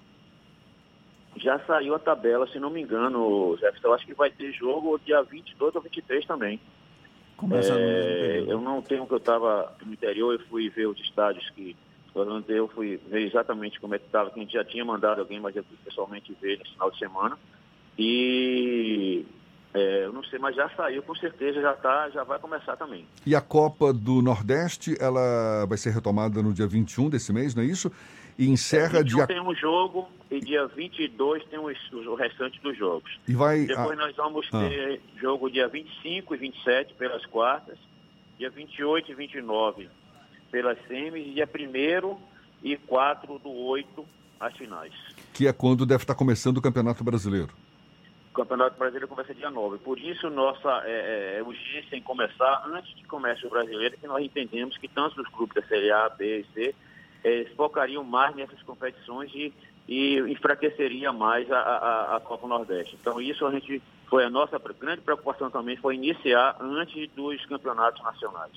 Já saiu a tabela, se não me engano, Jefferson. Eu acho que vai ter jogo dia 22 ou 23 também. Começa é, eu não tenho que eu estava no interior, eu fui ver os estádios que eu fui ver exatamente como é que estava, que a gente já tinha mandado alguém, mas eu fui pessoalmente ver nesse final de semana. E é, eu não sei, mas já saiu, com certeza já tá, já vai começar também. E a Copa do Nordeste, ela vai ser retomada no dia 21 desse mês, não é isso? E encerra é, dia... tem um jogo e dia 22 tem os, o restante dos jogos. E vai... Depois nós vamos ah. ter jogo dia 25 e 27 pelas quartas, dia 28 e 29 pelas semis, e dia 1 e 4 do 8 as finais. Que é quando deve estar começando o Campeonato Brasileiro. O Campeonato Brasileiro começa dia 9. Por isso, nossa é, é, urgência em começar antes que comece o brasileiro, que nós entendemos que tanto os clubes da Série A, B e C é, focariam mais nessas competições e, e enfraqueceria mais a, a, a, Copa Nordeste. Então isso a gente foi a nossa grande preocupação também foi iniciar antes dos campeonatos nacionais.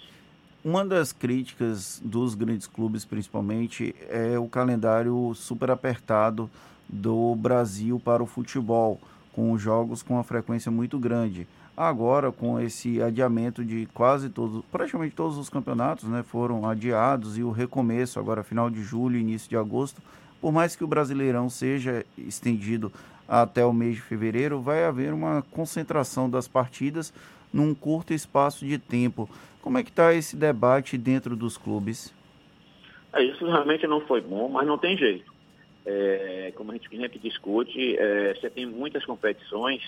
Uma das críticas dos grandes clubes, principalmente, é o calendário super apertado do Brasil para o futebol, com jogos com uma frequência muito grande. Agora, com esse adiamento de quase todos, praticamente todos os campeonatos, né, foram adiados e o recomeço agora final de julho, início de agosto, por mais que o Brasileirão seja estendido até o mês de fevereiro, vai haver uma concentração das partidas num curto espaço de tempo. Como é que está esse debate dentro dos clubes? É, isso realmente não foi bom, mas não tem jeito. É, como a gente sempre discute, é, você tem muitas competições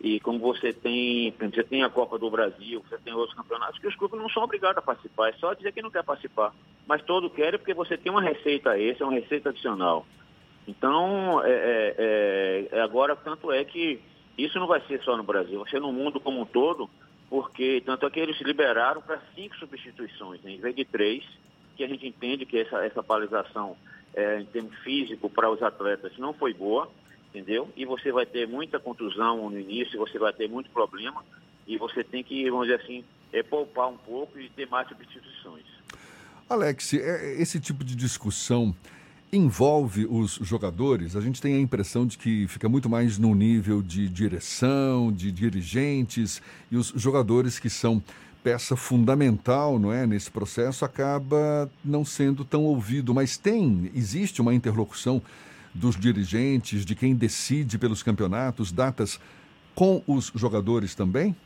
e como você tem, você tem a Copa do Brasil, você tem outros campeonatos, que os clubes não são obrigados a participar, é só dizer que não quer participar. Mas todo quer porque você tem uma receita essa, uma receita adicional. Então, é, é, é, agora, tanto é que isso não vai ser só no Brasil, vai ser no mundo como um todo, porque tanto é que eles liberaram para cinco substituições, né, em vez de três, que a gente entende que essa, essa paralisação é, em termos físico para os atletas não foi boa entendeu? E você vai ter muita contusão no início, você vai ter muito problema e você tem que, vamos dizer assim, é, poupar um pouco e ter mais substituições. Alex, é, esse tipo de discussão envolve os jogadores? A gente tem a impressão de que fica muito mais no nível de direção, de dirigentes e os jogadores que são peça fundamental, não é, nesse processo acaba não sendo tão ouvido, mas tem, existe uma interlocução dos dirigentes, de quem decide pelos campeonatos, datas com os jogadores também?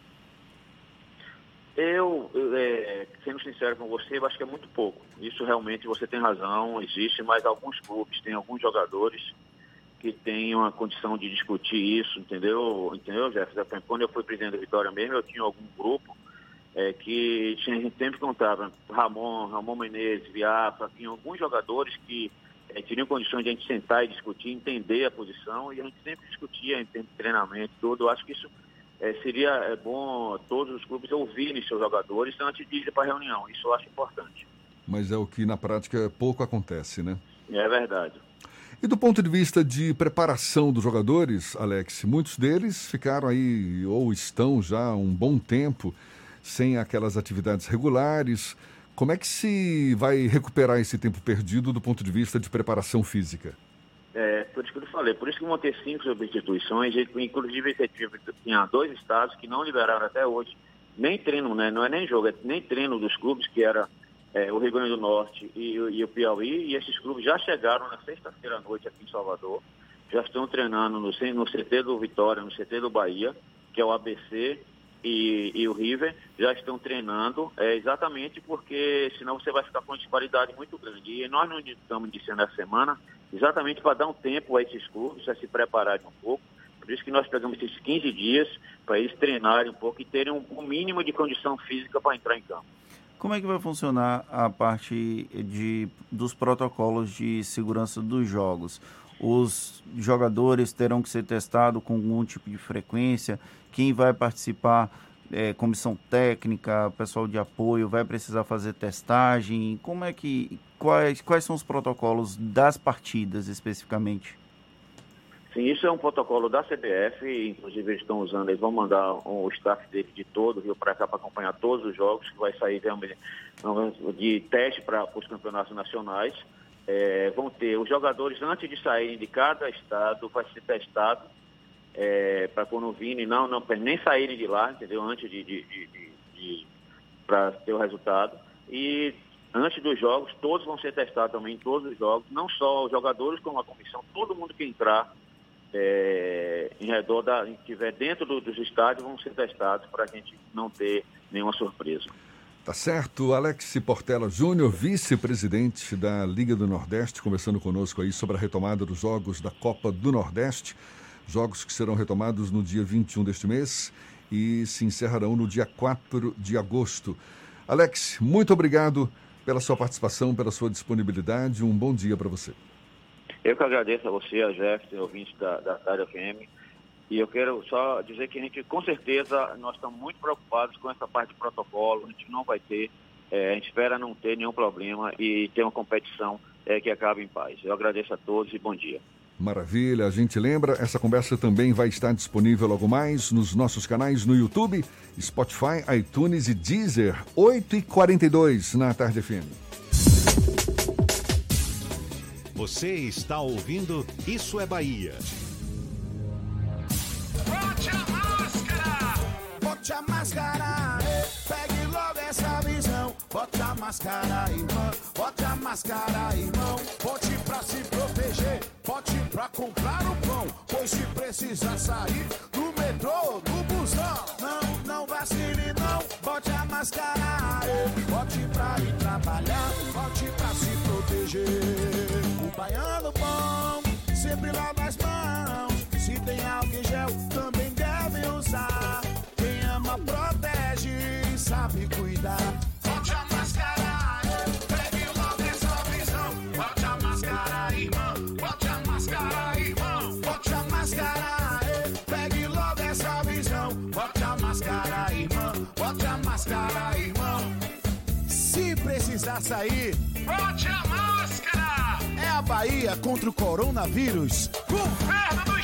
Eu, é, sendo sincero com você, eu acho que é muito pouco. Isso realmente você tem razão, existe, mas alguns clubes têm alguns jogadores que têm uma condição de discutir isso, entendeu? Entendeu, Jefferson? Quando eu fui presidente da Vitória mesmo, eu tinha algum grupo é, que tinha, gente sempre contava, Ramon, Ramon Menezes, Viafa, tinha alguns jogadores que é, teriam condições de a gente sentar e discutir, entender a posição, e a gente sempre discutia em treinamento, tudo. Eu acho que isso é, seria é, bom todos os clubes ouvirem seus jogadores antes de ir para a reunião. Isso eu acho importante. Mas é o que na prática pouco acontece, né? É verdade. E do ponto de vista de preparação dos jogadores, Alex, muitos deles ficaram aí ou estão já um bom tempo sem aquelas atividades regulares. Como é que se vai recuperar esse tempo perdido do ponto de vista de preparação física? É, por isso que eu falei, por isso que vão ter cinco substituições, inclusive tinha dois estados que não liberaram até hoje, nem treino, né? não é nem jogo, é nem treino dos clubes, que era é, o Rio Grande do Norte e, e, o Piauí, e esses clubes já chegaram na sexta-feira à noite aqui em Salvador, já estão treinando no, no CT do Vitória, no CT do Bahia, que é o ABC, e, e, o River já estão treinando, é, exatamente porque senão você vai ficar com uma disparidade muito grande. E nós não estamos iniciando essa semana exatamente para dar um tempo a esses clubes, a se prepararem um pouco. Por isso que nós pegamos esses 15 dias para eles treinarem um pouco e terem um, um mínimo de condição física para entrar em campo. Como é que vai funcionar a parte de, dos protocolos de segurança dos jogos? Os jogadores terão que ser testados com algum tipo de frequência? Quem vai participar, é, comissão técnica, pessoal de apoio, vai precisar fazer testagem? Como é que. Quais, quais são os protocolos das partidas especificamente? Sim, isso é um protocolo da CBF, inclusive eles estão usando, eles vão mandar o staff dele de todo o Rio para cá para acompanhar todos os jogos, que vai sair de teste para os campeonatos nacionais. É, vão ter os jogadores, antes de saírem de cada estado, vai ser testado é, para quando virem, não, não, nem saírem de lá, entendeu? Antes de, de, de, de para ter o resultado. E antes dos jogos, todos vão ser testados também, todos os jogos, não só os jogadores, como a comissão, todo mundo que entrar é, em redor da, estiver dentro do, dos estádios, vão ser testados para a gente não ter nenhuma surpresa. Tá certo. Alex Portela Júnior, vice-presidente da Liga do Nordeste, conversando conosco aí sobre a retomada dos jogos da Copa do Nordeste. Jogos que serão retomados no dia 21 deste mês e se encerrarão no dia 4 de agosto. Alex, muito obrigado pela sua participação, pela sua disponibilidade. Um bom dia para você. Eu que agradeço a você, a Jefferson, ouvinte da, da Tarde FM. E eu quero só dizer que a gente, com certeza, nós estamos muito preocupados com essa parte de protocolo. A gente não vai ter, é, a gente espera não ter nenhum problema e ter uma competição é, que acabe em paz. Eu agradeço a todos e bom dia. Maravilha, a gente lembra, essa conversa também vai estar disponível logo mais nos nossos canais no YouTube, Spotify, iTunes e Deezer, 8h42 na Tarde FM. Você está ouvindo Isso é Bahia. Bote a máscara! Bote a máscara! Máscara, irmão. Bote a máscara, irmão. Bote pra se proteger. Bote pra comprar o pão. Pois se precisar sair do metrô, do busão. Não, não vacile, não. Bote a máscara. Bote pra ir trabalhar. Bote pra se proteger. O baiano bom sempre lava as mãos. Se tem álcool gel, também deve usar. Quem ama protege, sabe cuidar. Sair, bote a máscara. É a Bahia contra o coronavírus. Governo do.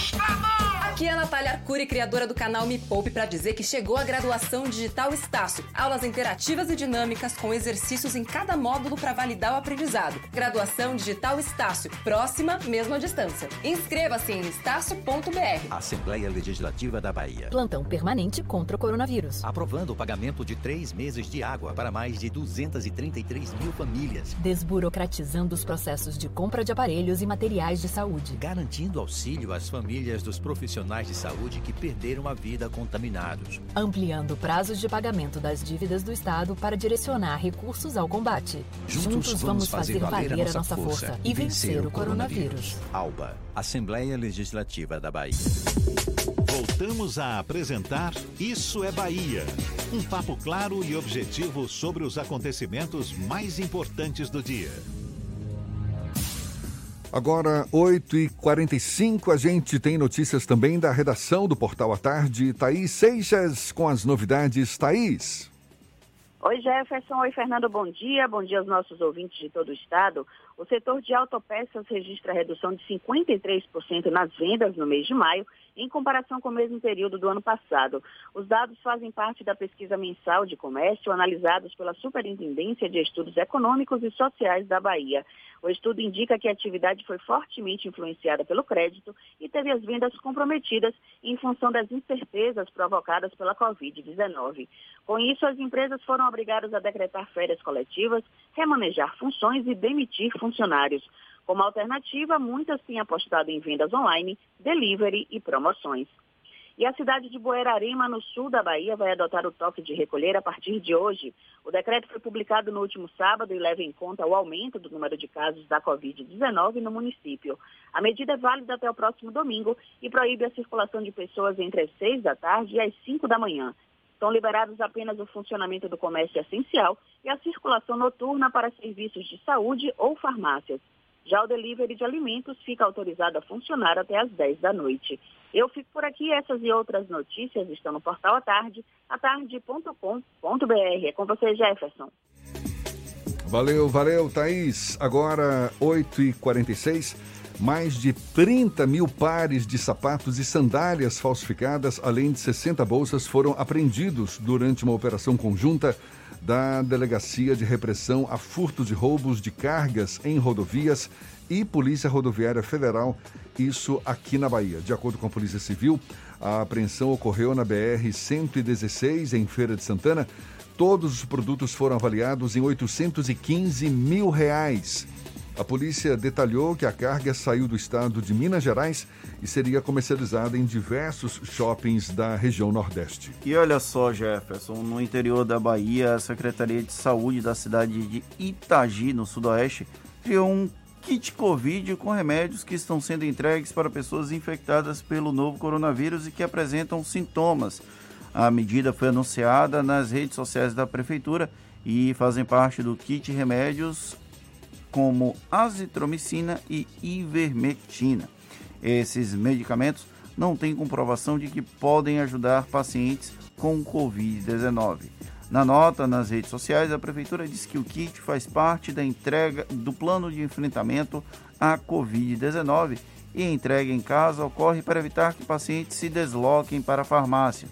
Aqui é a Natália Arcuri, criadora do canal Me Poupe, para dizer que chegou a graduação digital Estácio. Aulas interativas e dinâmicas com exercícios em cada módulo para validar o aprendizado. Graduação digital Estácio. Próxima, mesmo à distância. Inscreva-se em estácio.br. Assembleia Legislativa da Bahia. Plantão permanente contra o coronavírus. Aprovando o pagamento de três meses de água para mais de 233 mil famílias. Desburocratizando os processos de compra de aparelhos e materiais de saúde. Garantindo auxílio às famílias dos profissionais de saúde que perderam a vida contaminados. Ampliando prazos de pagamento das dívidas do Estado para direcionar recursos ao combate. Juntos, vamos fazer valer a nossa força e vencer o coronavírus. Alba, Assembleia Legislativa da Bahia. Voltamos a apresentar Isso é Bahia. Um papo claro e objetivo sobre os acontecimentos mais importantes do dia. Agora, 8h45, a gente tem notícias também da redação do Portal à Tarde. Thaís Seixas com as novidades. Thaís. Oi, Jefferson. Oi, Fernando. Bom dia. Bom dia aos nossos ouvintes de todo o estado. O setor de autopeças registra redução de 53% nas vendas no mês de maio, em comparação com o mesmo período do ano passado. Os dados fazem parte da pesquisa mensal de comércio analisados pela Superintendência de Estudos Econômicos e Sociais da Bahia. O estudo indica que a atividade foi fortemente influenciada pelo crédito e teve as vendas comprometidas em função das incertezas provocadas pela Covid-19. Com isso, as empresas foram obrigadas a decretar férias coletivas, remanejar funções e demitir funcionários. Como alternativa, muitas têm apostado em vendas online, delivery e promoções. E a cidade de Boerarema, no sul da Bahia, vai adotar o toque de recolher a partir de hoje. O decreto foi publicado no último sábado e leva em conta o aumento do número de casos da Covid-19 no município. A medida é válida até o próximo domingo e proíbe a circulação de pessoas entre as 6 da tarde e as 5 da manhã. Estão liberados apenas o funcionamento do comércio essencial e a circulação noturna para serviços de saúde ou farmácias. Já o delivery de alimentos fica autorizado a funcionar até às 10 da noite. Eu fico por aqui. Essas e outras notícias estão no portal à tarde, atarde.com.br. É com você, Jefferson. Valeu, valeu, Thaís. Agora, 8h46. Mais de 30 mil pares de sapatos e sandálias falsificadas, além de 60 bolsas, foram apreendidos durante uma operação conjunta da Delegacia de Repressão a Furtos e Roubos de Cargas em Rodovias e Polícia Rodoviária Federal, isso aqui na Bahia. De acordo com a Polícia Civil, a apreensão ocorreu na BR-116, em Feira de Santana. Todos os produtos foram avaliados em 815 mil reais. A polícia detalhou que a carga saiu do estado de Minas Gerais e seria comercializada em diversos shoppings da região Nordeste. E olha só, Jefferson, no interior da Bahia, a Secretaria de Saúde da cidade de Itagi, no Sudoeste, criou um kit Covid com remédios que estão sendo entregues para pessoas infectadas pelo novo coronavírus e que apresentam sintomas. A medida foi anunciada nas redes sociais da Prefeitura e fazem parte do kit remédios como azitromicina e ivermectina. Esses medicamentos não têm comprovação de que podem ajudar pacientes com Covid-19. Na nota nas redes sociais, a prefeitura diz que o kit faz parte da entrega do plano de enfrentamento à Covid-19 e a entrega em casa ocorre para evitar que pacientes se desloquem para a farmácia.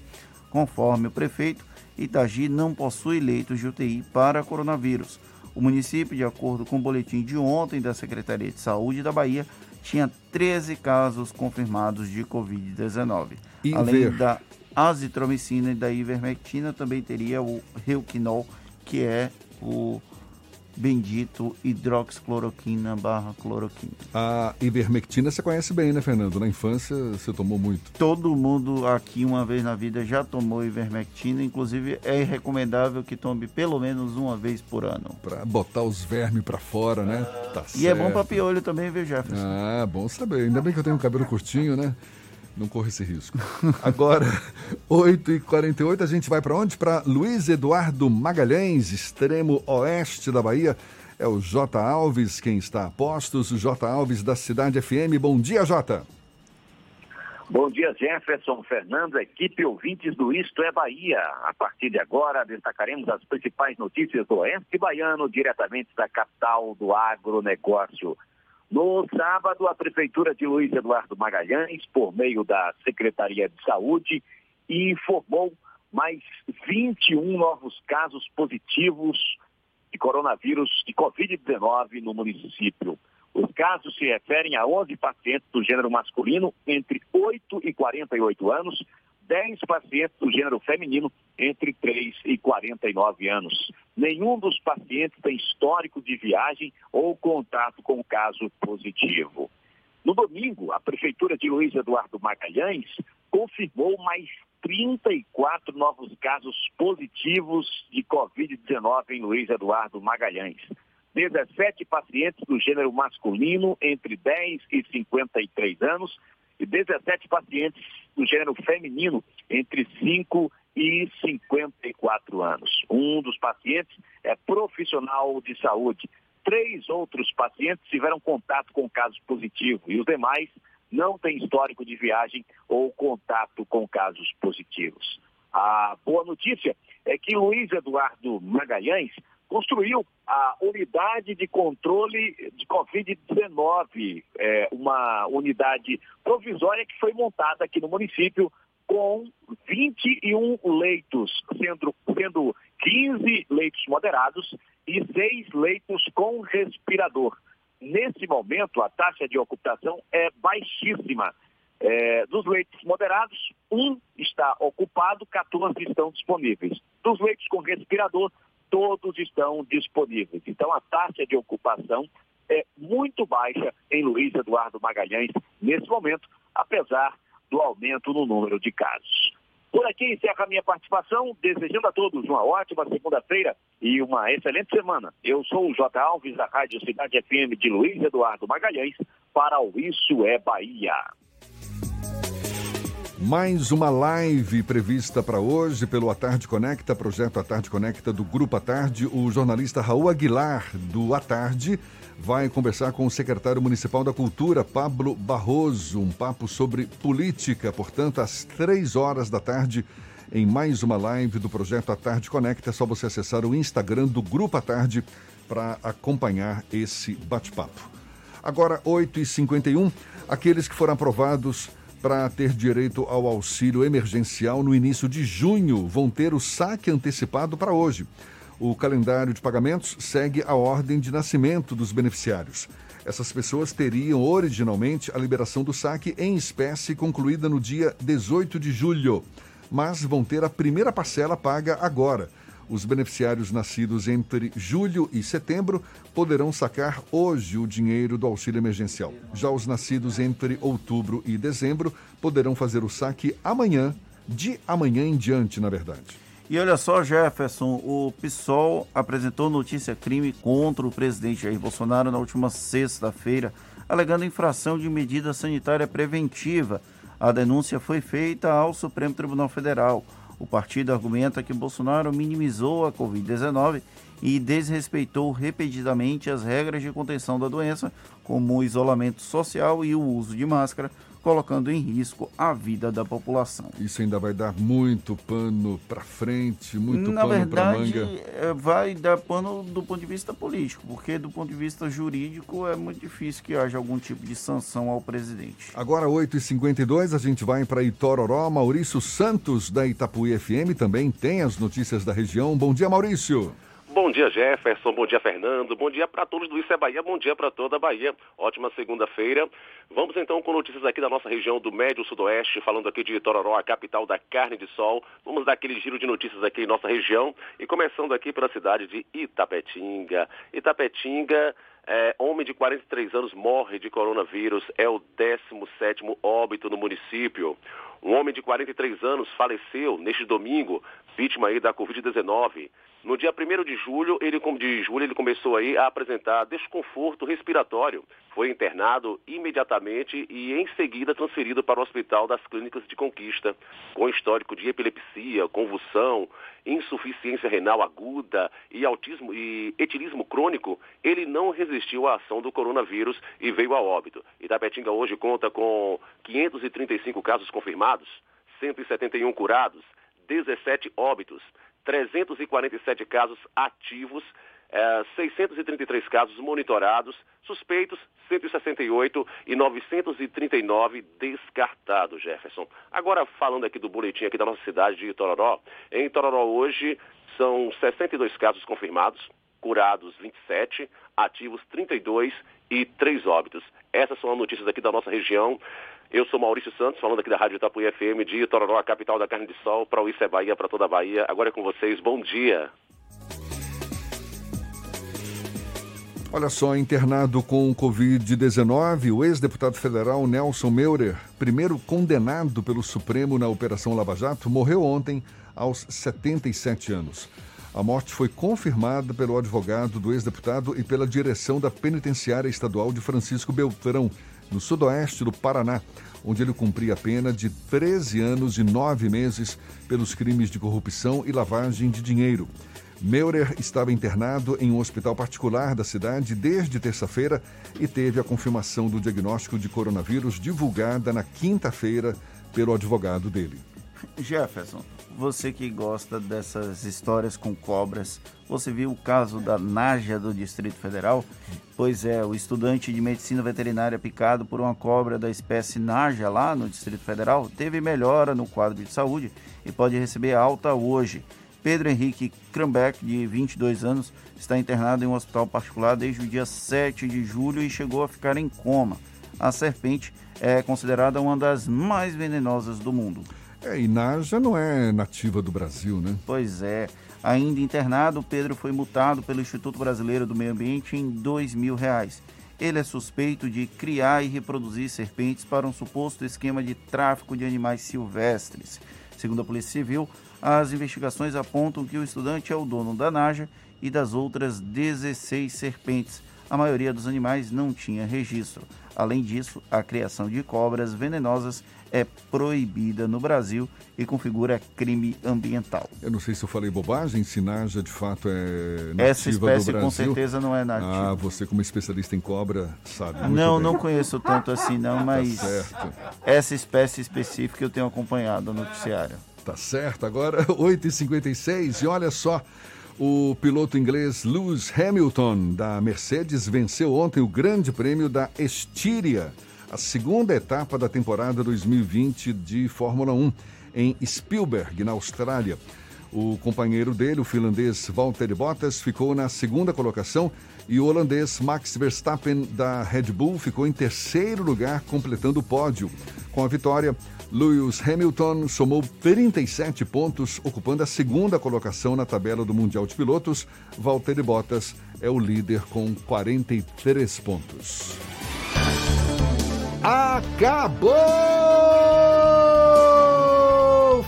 Conforme o prefeito, Itagi não possui leitos de UTI para coronavírus. O município, de acordo com o boletim de ontem da Secretaria de Saúde da Bahia, tinha 13 casos confirmados de Covid-19. Além da azitromicina e da ivermectina, também teria o Reuquinol, que é o bendito hidroxicloroquina barra cloroquina. A ivermectina você conhece bem, né, Fernando? Na infância você tomou muito. Todo mundo aqui uma vez na vida já tomou ivermectina, inclusive é recomendável que tome pelo menos uma vez por ano. Para botar os vermes para fora, né? Tá e certo. é bom para piolho também, viu, Jefferson? Ah, bom saber. Ainda bem que eu tenho um cabelo curtinho, né? Não corre esse risco. Agora, (laughs) 8h48, a gente vai para onde? Para Luiz Eduardo Magalhães, extremo oeste da Bahia. É o J. Alves quem está a postos. J. Alves da Cidade FM. Bom dia, J. Bom dia, Jefferson, Fernando, equipe ouvintes do Isto é Bahia. A partir de agora, destacaremos as principais notícias do Oeste Baiano, diretamente da capital do agronegócio. No sábado, a Prefeitura de Luiz Eduardo Magalhães, por meio da Secretaria de Saúde, informou mais 21 novos casos positivos de coronavírus de Covid-19 no município. Os casos se referem a 11 pacientes do gênero masculino entre 8 e 48 anos, 10 pacientes do gênero feminino entre 3 e 49 anos. Nenhum dos pacientes tem histórico de viagem ou contato com caso positivo. No domingo, a Prefeitura de Luiz Eduardo Magalhães confirmou mais 34 novos casos positivos de Covid-19 em Luiz Eduardo Magalhães. 17 pacientes do gênero masculino entre 10 e 53 anos e 17 pacientes do gênero feminino entre 5 e 54 anos. Um dos pacientes é profissional de saúde. Três outros pacientes tiveram contato com casos positivos e os demais não têm histórico de viagem ou contato com casos positivos. A boa notícia é que Luiz Eduardo Magalhães construiu a unidade de controle de Covid-19, é, uma unidade provisória que foi montada aqui no município com 21 leitos, sendo, sendo 15 leitos moderados e 6 leitos com respirador. Nesse momento, a taxa de ocupação é baixíssima. É, dos leitos moderados, um está ocupado, 14 estão disponíveis. Dos leitos com respirador, todos estão disponíveis. Então, a taxa de ocupação é muito baixa em Luiz Eduardo Magalhães nesse momento, apesar do aumento no número de casos. Por aqui encerra a minha participação, desejando a todos uma ótima segunda-feira e uma excelente semana. Eu sou o J. Alves, da Rádio Cidade FM de Luiz Eduardo Magalhães, para o Isso é Bahia. Mais uma live prevista para hoje pelo A Tarde Conecta, projeto A Tarde Conecta do Grupo A Tarde. O jornalista Raul Aguilar, do A Tarde, vai conversar com o secretário municipal da Cultura, Pablo Barroso. Um papo sobre política, portanto, às três horas da tarde, em mais uma live do projeto A Tarde Conecta. É só você acessar o Instagram do Grupo A Tarde para acompanhar esse bate-papo. Agora, 8h51, aqueles que foram aprovados para ter direito ao auxílio emergencial no início de junho vão ter o saque antecipado para hoje. O calendário de pagamentos segue a ordem de nascimento dos beneficiários. Essas pessoas teriam originalmente a liberação do saque em espécie concluída no dia 18 de julho, mas vão ter a primeira parcela paga agora os beneficiários nascidos entre julho e setembro poderão sacar hoje o dinheiro do auxílio emergencial. Já os nascidos entre outubro e dezembro poderão fazer o saque amanhã, de amanhã em diante, na verdade. E olha só, Jefferson, o PSOL apresentou notícia crime contra o presidente Jair Bolsonaro na última sexta-feira, alegando infração de medida sanitária preventiva. A denúncia foi feita ao Supremo Tribunal Federal. O partido argumenta que Bolsonaro minimizou a Covid-19 e desrespeitou repetidamente as regras de contenção da doença, como o isolamento social e o uso de máscara, colocando em risco a vida da população. Isso ainda vai dar muito pano para frente, muito Na pano para manga. É, vai dar pano do ponto de vista político, porque do ponto de vista jurídico é muito difícil que haja algum tipo de sanção ao presidente. Agora, 8h52, a gente vai para Itororó. Maurício Santos, da Itapuí FM, também tem as notícias da região. Bom dia, Maurício. Bom dia, Jefferson. Bom dia, Fernando. Bom dia para todos do Isso é Bahia. Bom dia para toda a Bahia. Ótima segunda-feira. Vamos então com notícias aqui da nossa região do Médio Sudoeste, falando aqui de Tororó, a capital da carne de sol. Vamos dar aquele giro de notícias aqui em nossa região e começando aqui pela cidade de Itapetinga. Itapetinga. É, homem de 43 anos morre de coronavírus, é o 17º óbito no município. Um homem de 43 anos faleceu neste domingo, vítima aí da Covid-19. No dia 1 de julho, ele, de julho, ele começou aí a apresentar desconforto respiratório. Foi internado imediatamente e em seguida transferido para o Hospital das Clínicas de Conquista, com histórico de epilepsia, convulsão, insuficiência renal aguda e autismo e etilismo crônico. Ele não resistiu à ação do coronavírus e veio a óbito. Itapetinga hoje conta com 535 casos confirmados, 171 curados, 17 óbitos. 347 casos ativos é, 633 casos monitorados, suspeitos 168 e 939 descartados, Jefferson. Agora, falando aqui do boletim aqui da nossa cidade de Itororó, em Itororó hoje são 62 casos confirmados, curados 27, ativos 32 e 3 óbitos. Essas são as notícias aqui da nossa região. Eu sou Maurício Santos, falando aqui da Rádio Itapuí FM de Itororó, a capital da carne de sol, para o Isso é Bahia, para toda a Bahia. Agora é com vocês, bom dia. Olha só, internado com Covid-19, o ex-deputado federal Nelson Meurer, primeiro condenado pelo Supremo na Operação Lava Jato, morreu ontem aos 77 anos. A morte foi confirmada pelo advogado do ex-deputado e pela direção da Penitenciária Estadual de Francisco Beltrão, no sudoeste do Paraná, onde ele cumpria a pena de 13 anos e 9 meses pelos crimes de corrupção e lavagem de dinheiro. Meurer estava internado em um hospital particular da cidade desde terça-feira e teve a confirmação do diagnóstico de coronavírus divulgada na quinta-feira pelo advogado dele. Jefferson, você que gosta dessas histórias com cobras, você viu o caso da Naja do Distrito Federal? Pois é, o estudante de medicina veterinária picado por uma cobra da espécie Naja lá no Distrito Federal teve melhora no quadro de saúde e pode receber alta hoje. Pedro Henrique Krambeck, de 22 anos, está internado em um hospital particular desde o dia 7 de julho e chegou a ficar em coma. A serpente é considerada uma das mais venenosas do mundo. É, Naja não é nativa do Brasil, né? Pois é. Ainda internado, Pedro foi multado pelo Instituto Brasileiro do Meio Ambiente em dois mil reais. Ele é suspeito de criar e reproduzir serpentes para um suposto esquema de tráfico de animais silvestres. Segundo a Polícia Civil, as investigações apontam que o estudante é o dono da Naja e das outras 16 serpentes. A maioria dos animais não tinha registro. Além disso, a criação de cobras venenosas é proibida no Brasil e configura crime ambiental. Eu não sei se eu falei bobagem, se Naja de fato é nativa Essa espécie com certeza não é nativa. Ah, você como especialista em cobra sabe muito Não, bem. não conheço tanto assim não, mas Tá certo. essa espécie específica eu tenho acompanhado no noticiário. Tá certo, agora (laughs) 8h56 e olha só, o piloto inglês Lewis Hamilton da Mercedes venceu ontem o Grande Prêmio da Estíria, a segunda etapa da temporada 2020 de Fórmula 1 em Spielberg, na Austrália. O companheiro dele, o finlandês Valtteri Bottas, ficou na segunda colocação e o holandês Max Verstappen da Red Bull ficou em terceiro lugar, completando o pódio. Com a vitória, Lewis Hamilton somou 37 pontos, ocupando a segunda colocação na tabela do Mundial de Pilotos. Valtteri Bottas é o líder com 43 pontos. Acabou,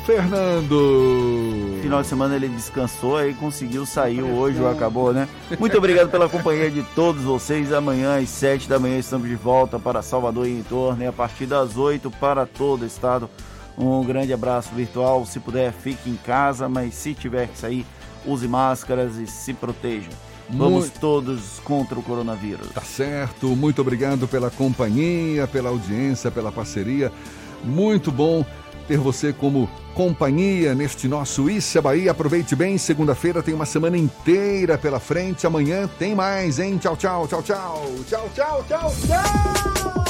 Fernando! Final de semana ele descansou e conseguiu sair hoje, ou acabou, né? Muito obrigado pela companhia de todos vocês. Amanhã às 7 da manhã estamos de volta para Salvador e em torno, e a partir das 8 para todo o estado. Um grande abraço virtual. Se puder, fique em casa, mas se tiver que sair, use máscaras e se proteja. Vamos Muito- todos contra o coronavírus. Tá certo, muito obrigado pela companhia, pela audiência, pela parceria. Muito bom ter você como companhia neste nosso Isso é Bahia. Aproveite bem, segunda-feira tem uma semana inteira pela frente. Amanhã tem mais, hein? Tchau, tchau, tchau, tchau. Tchau, tchau, tchau, tchau.